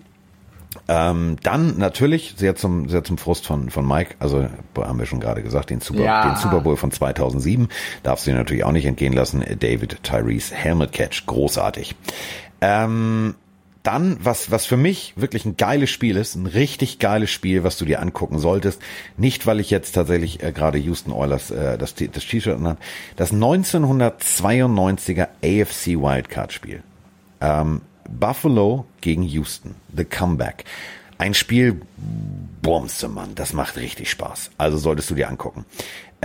Ähm, dann natürlich, sehr zum, sehr zum Frust von, von Mike, also haben wir schon gerade gesagt, den Super, Ja. den Super Bowl von 2007, darfst du dir natürlich auch nicht entgehen lassen, David Tyrese Helmet Catch, großartig. Ähm, dann, was, was für mich wirklich ein geiles Spiel ist, ein richtig geiles Spiel, was du dir angucken solltest. Nicht, weil ich jetzt tatsächlich äh, gerade Houston Oilers äh, das, das T-Shirt anhabe. Das 1992er AFC Wildcard Spiel. Ähm, Buffalo gegen Houston. The Comeback. Ein Spiel, Bumse, Mann, das macht richtig Spaß. Also solltest du dir angucken.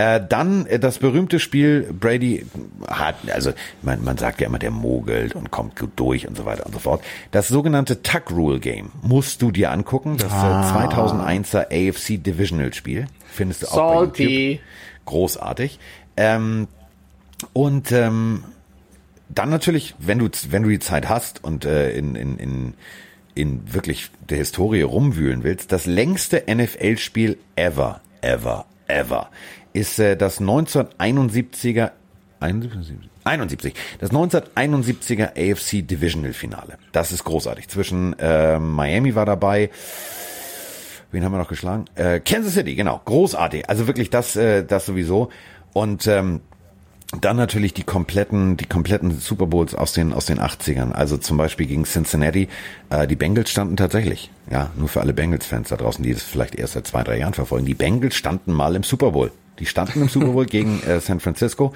Äh, dann äh, das berühmte Spiel, Brady hat, also man, man sagt ja immer, der mogelt und kommt gut durch und so weiter und so fort. Das sogenannte Tuck Rule Game musst du dir angucken. Das Ah. äh, 2001er AFC Divisional Spiel. Findest du auch bei Salty. YouTube. Großartig. Ähm, und ähm, dann natürlich, wenn du wenn du die Zeit hast und äh, in, in, in, in wirklich der Historie rumwühlen willst, das längste NFL-Spiel ever, ever, ever ist äh, das 1971er 71, 71, das 1971er AFC Divisional Finale. Das ist großartig. Zwischen äh, Miami war dabei, Wen haben wir noch geschlagen? Äh, Kansas City, genau. Großartig. Also wirklich das, äh, das sowieso. Und ähm, dann natürlich die kompletten, die kompletten Super Bowls aus den aus den 80ern. Also zum Beispiel gegen Cincinnati. Äh, die Bengals standen tatsächlich, ja, nur für alle Bengals-Fans da draußen, die das vielleicht erst seit zwei, drei Jahren verfolgen. Die Bengals standen mal im Super Bowl. Die standen im Super Bowl gegen äh, San Francisco.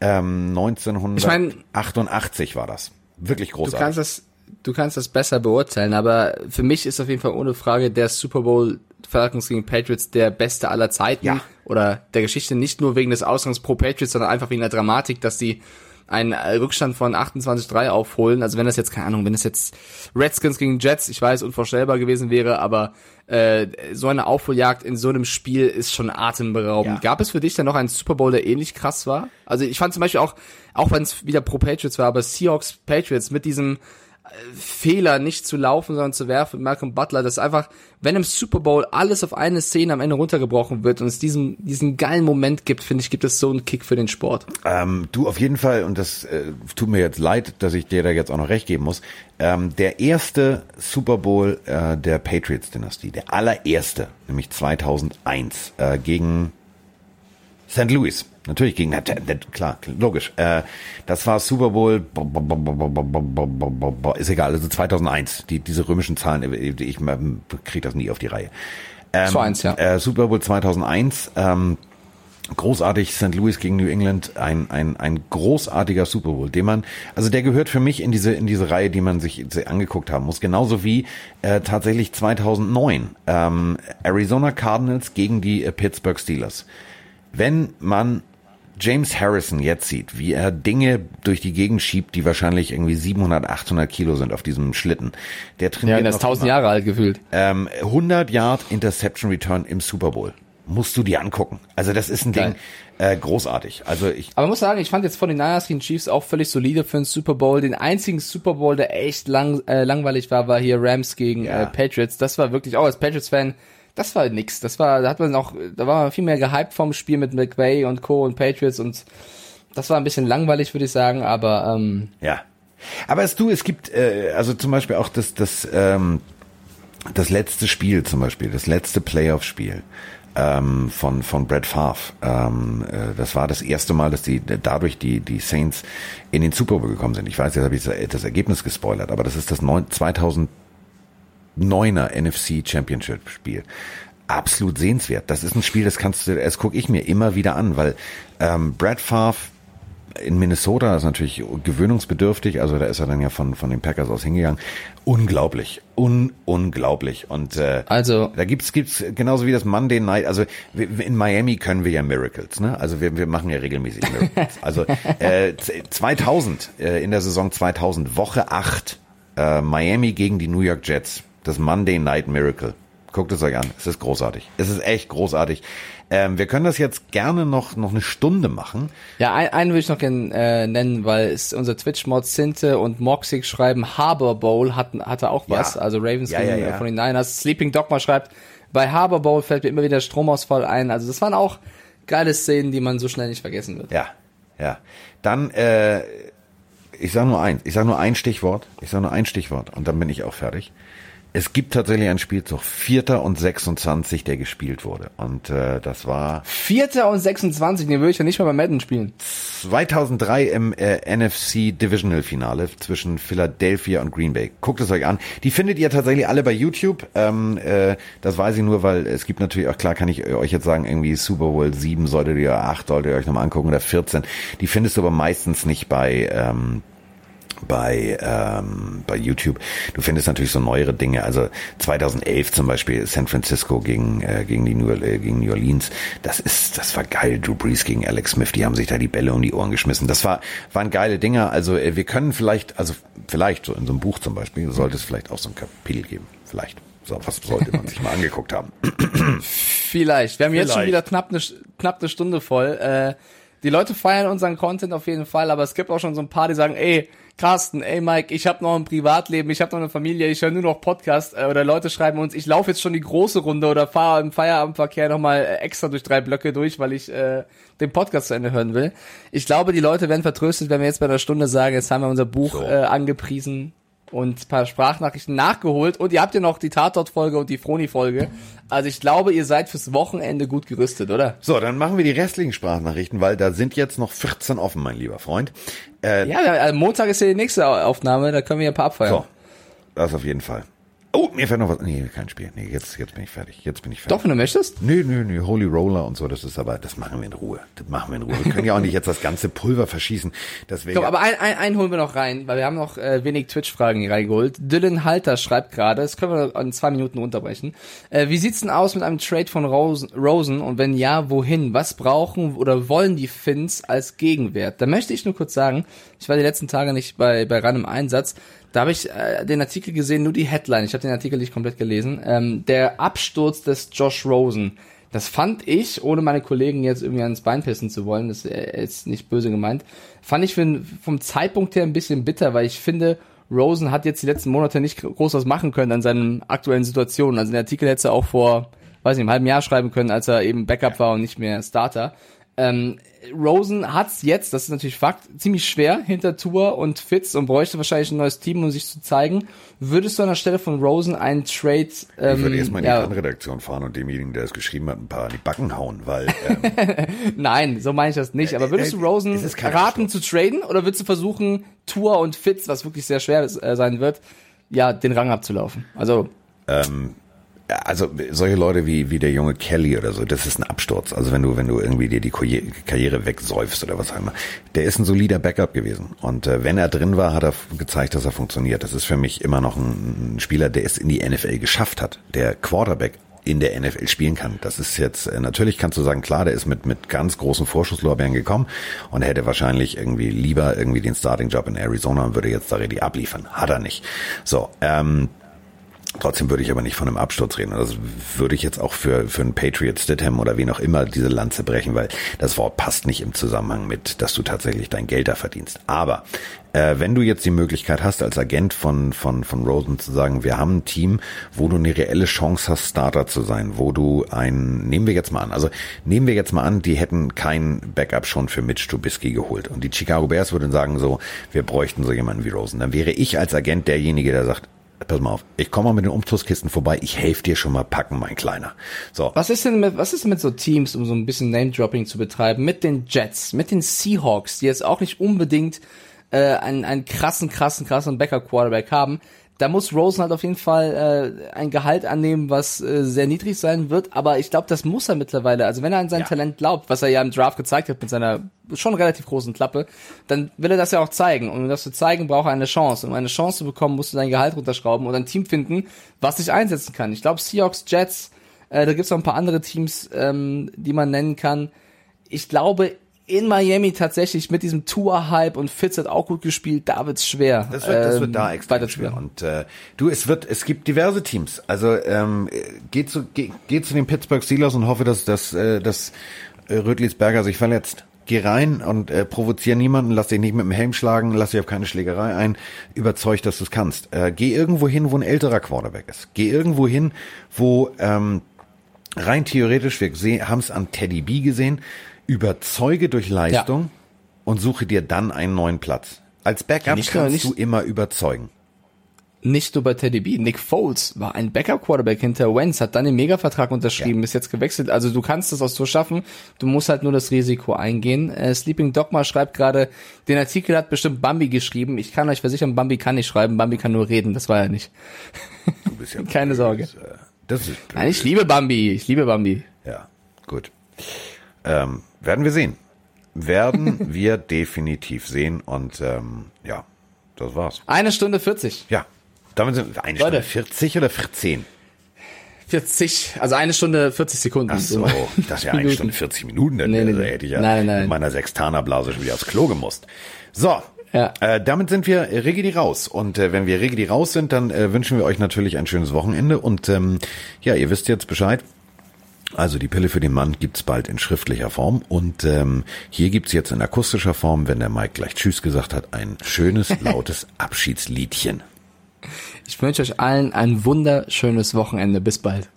Ähm, 1988 war das. Wirklich Du großartig. kannst das, du kannst das besser beurteilen, aber für mich ist auf jeden Fall ohne Frage der Super Bowl Falcons gegen Patriots der beste aller Zeiten Ja. oder der Geschichte nicht nur wegen des Ausgangs pro Patriots, sondern einfach wegen der Dramatik, dass die einen Rückstand von 28-3 aufholen. Also wenn das jetzt, keine Ahnung, wenn das jetzt Redskins gegen Jets, ich weiß, unvorstellbar gewesen wäre, aber äh, so eine Aufholjagd in so einem Spiel ist schon atemberaubend. Ja. Gab es für dich dann noch einen Super Bowl, der ähnlich krass war? Also ich fand zum Beispiel auch, auch wenn es wieder pro Patriots war, aber Seahawks Patriots mit diesem Fehler nicht zu laufen, sondern zu werfen mit Malcolm Butler, das ist einfach, wenn im Super Bowl alles auf eine Szene am Ende runtergebrochen wird und es diesen, diesen geilen Moment gibt, finde ich, gibt es so einen Kick für den Sport. Ähm, du auf jeden Fall, und das äh, tut mir jetzt leid, dass ich dir da jetzt auch noch recht geben muss, ähm, der erste Super Bowl äh, der Patriots-Dynastie, der allererste, nämlich 2001, äh, gegen St. Louis. Natürlich gegen, klar, logisch. Äh, das war Super Bowl, ist egal, also 2001. Die, diese römischen Zahlen, ich, ich kriege das nie auf die Reihe. Ähm, 2-1, ja. Äh, Super Bowl 2001, ähm, großartig St. Louis gegen New England, ein, ein, ein großartiger Super Bowl, den man, also der gehört für mich in diese, in diese Reihe, die man sich angeguckt haben muss, genauso wie äh, tatsächlich 2009 ähm, Arizona Cardinals gegen die äh, Pittsburgh Steelers. Wenn man James Harrison jetzt sieht, wie er Dinge durch die Gegend schiebt, die wahrscheinlich irgendwie 700, 800 Kilo sind auf diesem Schlitten. Der trainiert Ja, der ist noch 1000 immer. Jahre alt gefühlt. Ähm, 100 Yard Interception Return im Super Bowl. Musst du dir angucken. Also das ist ein Geil. Ding, äh, großartig. Also ich, Aber muss sagen, ich fand jetzt von den Niners gegen Chiefs auch völlig solide für einen Super Bowl. Den einzigen Super Bowl, der echt lang, äh, langweilig war, war hier Rams gegen Ja. äh, Patriots. Das war wirklich, auch als Patriots-Fan, das war nix. Das war, da hat man auch, da war man viel mehr gehypt vom Spiel mit McVay und Co. und Patriots und das war ein bisschen langweilig, würde ich sagen, aber ähm, ja. Aber es du, es gibt, äh, also zum Beispiel auch das, das, ähm, das letzte Spiel zum Beispiel, das letzte Playoff-Spiel. ähm, von von Brett Favre. Ähm, äh, das war das erste Mal, dass die dadurch die die Saints in den Super Bowl gekommen sind. Ich weiß, jetzt habe ich das Ergebnis gespoilert, aber das ist das 2009er NFC Championship Spiel absolut sehenswert. Das ist ein Spiel, das kannst du, das gucke ich mir immer wieder an, weil ähm, Brad Favre in Minnesota ist natürlich gewöhnungsbedürftig, also da ist er dann ja von von den Packers aus hingegangen. Unglaublich, un unglaublich und äh, also da gibt's gibt's genauso wie das Monday Night, also in Miami können wir ja Miracles, ne? Also wir wir machen ja regelmäßig Miracles. Also äh, 2000 äh, in der Saison 2000 Woche 8 äh, Miami gegen die New York Jets, das Monday Night Miracle. Guckt es euch an. Es ist großartig. Es ist echt großartig. Ähm, wir können das jetzt gerne noch noch eine Stunde machen. Ja, ein, einen will ich noch gerne äh, nennen, weil es unser Twitch-Mod Sinte und Moxig schreiben, Harbor Bowl hatten, hatte auch was. Ja. Also Ravens Ja, ja, ja. von den Niners. Sleeping Dogma schreibt, bei Harbor Bowl fällt mir immer wieder Stromausfall ein. Also das waren auch geile Szenen, die man so schnell nicht vergessen wird. Ja, ja. Dann, äh, ich sage nur eins. Ich sage nur ein Stichwort. Ich sage nur ein Stichwort und dann bin ich auch fertig. Es gibt tatsächlich einen Spielzug, Vierter und 26, der gespielt wurde. Und äh, das war Vierter und 26, den würde ich ja nicht mal bei Madden spielen. 2003 im äh, NFC Divisional Finale zwischen Philadelphia und Green Bay. Guckt es euch an. Die findet ihr tatsächlich alle bei YouTube. Ähm, äh, das weiß ich nur, weil es gibt natürlich auch, klar kann ich euch jetzt sagen, irgendwie Super Bowl 7 solltet ihr, 8 solltet ihr euch nochmal angucken oder 14. Die findest du aber meistens nicht bei... Ähm, bei ähm, bei YouTube. Du findest natürlich so neuere Dinge. Also 2011 zum Beispiel San Francisco gegen äh, gegen die New, äh, gegen New Orleans. Das ist das war geil. Drew Brees gegen Alex Smith. Die haben sich da die Bälle um die Ohren geschmissen. Das war waren geile Dinger. Also äh, wir können vielleicht also vielleicht so in so einem Buch zum Beispiel sollte es vielleicht auch so ein Kapitel geben. Vielleicht. So, was sollte man sich mal angeguckt haben? Vielleicht. Wir haben jetzt schon Vielleicht. wieder knapp eine, knapp eine Stunde voll. Äh, die Leute feiern unseren Content auf jeden Fall, aber es gibt auch schon so ein paar, die sagen, ey, Carsten, ey Mike, ich habe noch ein Privatleben, ich habe noch eine Familie, ich höre nur noch Podcast äh, oder Leute schreiben uns, ich laufe jetzt schon die große Runde oder fahre im Feierabendverkehr nochmal äh, extra durch drei Blöcke durch, weil ich äh, den Podcast zu Ende hören will. Ich glaube, die Leute werden vertröstet, wenn wir jetzt bei der Stunde sagen, jetzt haben wir unser Buch So. äh, angepriesen und ein paar Sprachnachrichten nachgeholt und ihr habt ja noch die Tatort-Folge und die Froni-Folge. Also ich glaube, ihr seid fürs Wochenende gut gerüstet, oder? So, dann machen wir die restlichen Sprachnachrichten, weil da sind jetzt noch 14 offen, mein lieber Freund. Äh, Ja, äh, Montag ist ja die nächste Aufnahme, da können wir ja ein paar abfeiern. so, das auf jeden Fall. Oh, mir fällt noch was. Nee, kein Spiel. Nee, jetzt, jetzt bin ich fertig. Jetzt bin ich fertig. Doch, wenn du möchtest. Nö, nö, nö, Holy Roller und so, das ist aber, das machen wir in Ruhe. Das machen wir in Ruhe. Wir können ja auch nicht jetzt das ganze Pulver verschießen. Das wäre Doch, ja, aber ein, ein, einen holen wir noch rein, weil wir haben noch äh, wenig Twitch-Fragen hier reingeholt. Dylan Halter schreibt gerade, das können wir in zwei Minuten unterbrechen. Äh, wie sieht's denn aus mit einem Trade von Rosen, Rosen und wenn ja, wohin? Was brauchen oder wollen die Finns als Gegenwert? Da möchte ich nur kurz sagen, ich war die letzten Tage nicht bei, bei RAN im Einsatz, da habe ich äh, den Artikel gesehen, nur die Headline, ich habe den Artikel nicht komplett gelesen. Ähm, der Absturz des Josh Rosen. Das fand ich, ohne meine Kollegen jetzt irgendwie ans Bein pissen zu wollen, das äh, ist nicht böse gemeint, fand ich für, vom Zeitpunkt her ein bisschen bitter, weil ich finde, Rosen hat jetzt die letzten Monate nicht groß was machen können an seinen aktuellen Situationen. Also den Artikel hätte er auch vor, weiß nicht, einem halben Jahr schreiben können, als er eben Backup war und nicht mehr Starter. Ähm, Rosen hat's jetzt, das ist natürlich Fakt, ziemlich schwer hinter Tour und Fitz und bräuchte wahrscheinlich ein neues Team, um sich zu zeigen. Würdest du an der Stelle von Rosen einen Trade ähm, ich würde erstmal in die ja, Redaktion fahren und demjenigen, der es geschrieben hat, ein paar an die Backen hauen, weil ähm, Nein, so meine ich das nicht. Aber würdest äh, du Rosen es ist kein raten zu traden oder würdest du versuchen, Tour und Fitz, was wirklich sehr schwer äh, sein wird, ja, den Rang abzulaufen? Also, Ja, also solche Leute wie wie der junge Kelly oder so, das ist ein Absturz. Also wenn du wenn du irgendwie dir die Karriere, wegsäufst oder was auch immer, der ist ein solider Backup gewesen und äh, wenn er drin war, hat er gezeigt, dass er funktioniert. Das ist für mich immer noch ein, ein Spieler, der es in die NFL geschafft hat, der Quarterback in der NFL spielen kann. Das ist jetzt, äh, natürlich kannst du sagen, klar, der ist mit, mit ganz großen Vorschusslorbeeren gekommen und hätte wahrscheinlich irgendwie lieber irgendwie den Starting-Job in Arizona und würde jetzt da richtig abliefern. Hat er nicht. So, ähm, Trotzdem würde ich aber nicht von einem Absturz reden. Also würde ich jetzt auch für, für einen Patriot Stidham oder wen auch immer diese Lanze brechen, weil das Wort passt nicht im Zusammenhang mit, dass du tatsächlich dein Geld da verdienst. Aber äh, wenn du jetzt die Möglichkeit hast, als Agent von, von, von Rosen zu sagen, wir haben ein Team, wo du eine reelle Chance hast, Starter zu sein, wo du ein, nehmen wir jetzt mal an, also nehmen wir jetzt mal an, die hätten kein Backup schon für Mitch Trubisky geholt und die Chicago Bears würden sagen so, wir bräuchten so jemanden wie Rosen. Dann wäre ich als Agent derjenige, der sagt, pass mal auf, ich komme mal mit den Umzugskisten vorbei, ich helfe dir schon mal packen, mein Kleiner. So. Was ist denn mit, was ist mit so Teams, um so ein bisschen Name-Dropping zu betreiben, mit den Jets, mit den Seahawks, die jetzt auch nicht unbedingt äh, einen, einen krassen, krassen, krassen Backup-Quarterback haben, da muss Rosen halt auf jeden Fall äh, ein Gehalt annehmen, was äh, sehr niedrig sein wird, aber ich glaube, das muss er mittlerweile. Also wenn er an sein Ja. Talent glaubt, was er ja im Draft gezeigt hat mit seiner schon relativ großen Klappe, dann will er das ja auch zeigen. Und um das zu zeigen, braucht er eine Chance. Um eine Chance zu bekommen, musst du dein Gehalt runterschrauben und ein Team finden, was sich einsetzen kann. Ich glaube, Seahawks, Jets, äh, da gibt's noch ein paar andere Teams, ähm, die man nennen kann. Ich glaube, in Miami tatsächlich mit diesem Tour-Hype und Fitz hat auch gut gespielt, da wird's schwer. Das wird, das ähm, wird da extrem schwer. Und äh, du, es wird, es gibt diverse Teams. Also ähm, geh zu, geh, geh zu den Pittsburgh Steelers und hoffe, dass, dass, äh, dass äh, Rötlisberger sich verletzt. Geh rein und äh, provozier niemanden, lass dich nicht mit dem Helm schlagen, lass dich auf keine Schlägerei ein, überzeug, dass du es kannst. Äh, geh irgendwo hin, wo ein älterer Quarterback ist. Geh irgendwo hin, wo ähm, rein theoretisch, wir haben es an Teddy B gesehen, überzeuge durch Leistung und suche dir dann einen neuen Platz. Als Backup Nicht kannst nicht- du immer überzeugen. Nicht nur bei Teddy B. Nick Foles war ein Backup-Quarterback hinter Wentz, hat dann den Megavertrag unterschrieben, ist jetzt gewechselt. Also du kannst es auch so schaffen. Du musst halt nur das Risiko eingehen. Äh, Sleeping Dogma schreibt gerade, den Artikel hat bestimmt Bambi geschrieben. Ich kann euch versichern, Bambi kann nicht schreiben, Bambi kann nur reden. Das war er nicht. Du bist ja Keine Sorge. Äh, Das ist blöd. Nein, ich liebe Bambi. Ich liebe Bambi. Ja, gut. Ähm, werden wir sehen. Werden wir definitiv sehen und ähm, ja, das war's. Eine Stunde 40. Ja, damit sind wir eine Leute. Stunde 40 oder 14? 40, also eine Stunde 40 Sekunden. Ach so, das ist ja eine Stunde 40 Minuten, denn Nee, nee, nee. hätte ich ja Nein, nein. mit meiner Sextanerblase schon wieder aufs Klo gemusst. So, Ja. äh, damit sind wir Rigidi raus. Und äh, wenn wir Rigidi raus sind, dann äh, wünschen wir euch natürlich ein schönes Wochenende. Und ähm, ja, ihr wisst jetzt Bescheid. Also die Pille für den Mann gibt's bald in schriftlicher Form. Und ähm, hier gibt's jetzt in akustischer Form, wenn der Mike gleich Tschüss gesagt hat, ein schönes, lautes Abschiedsliedchen. Ich wünsche euch allen ein wunderschönes Wochenende. Bis bald.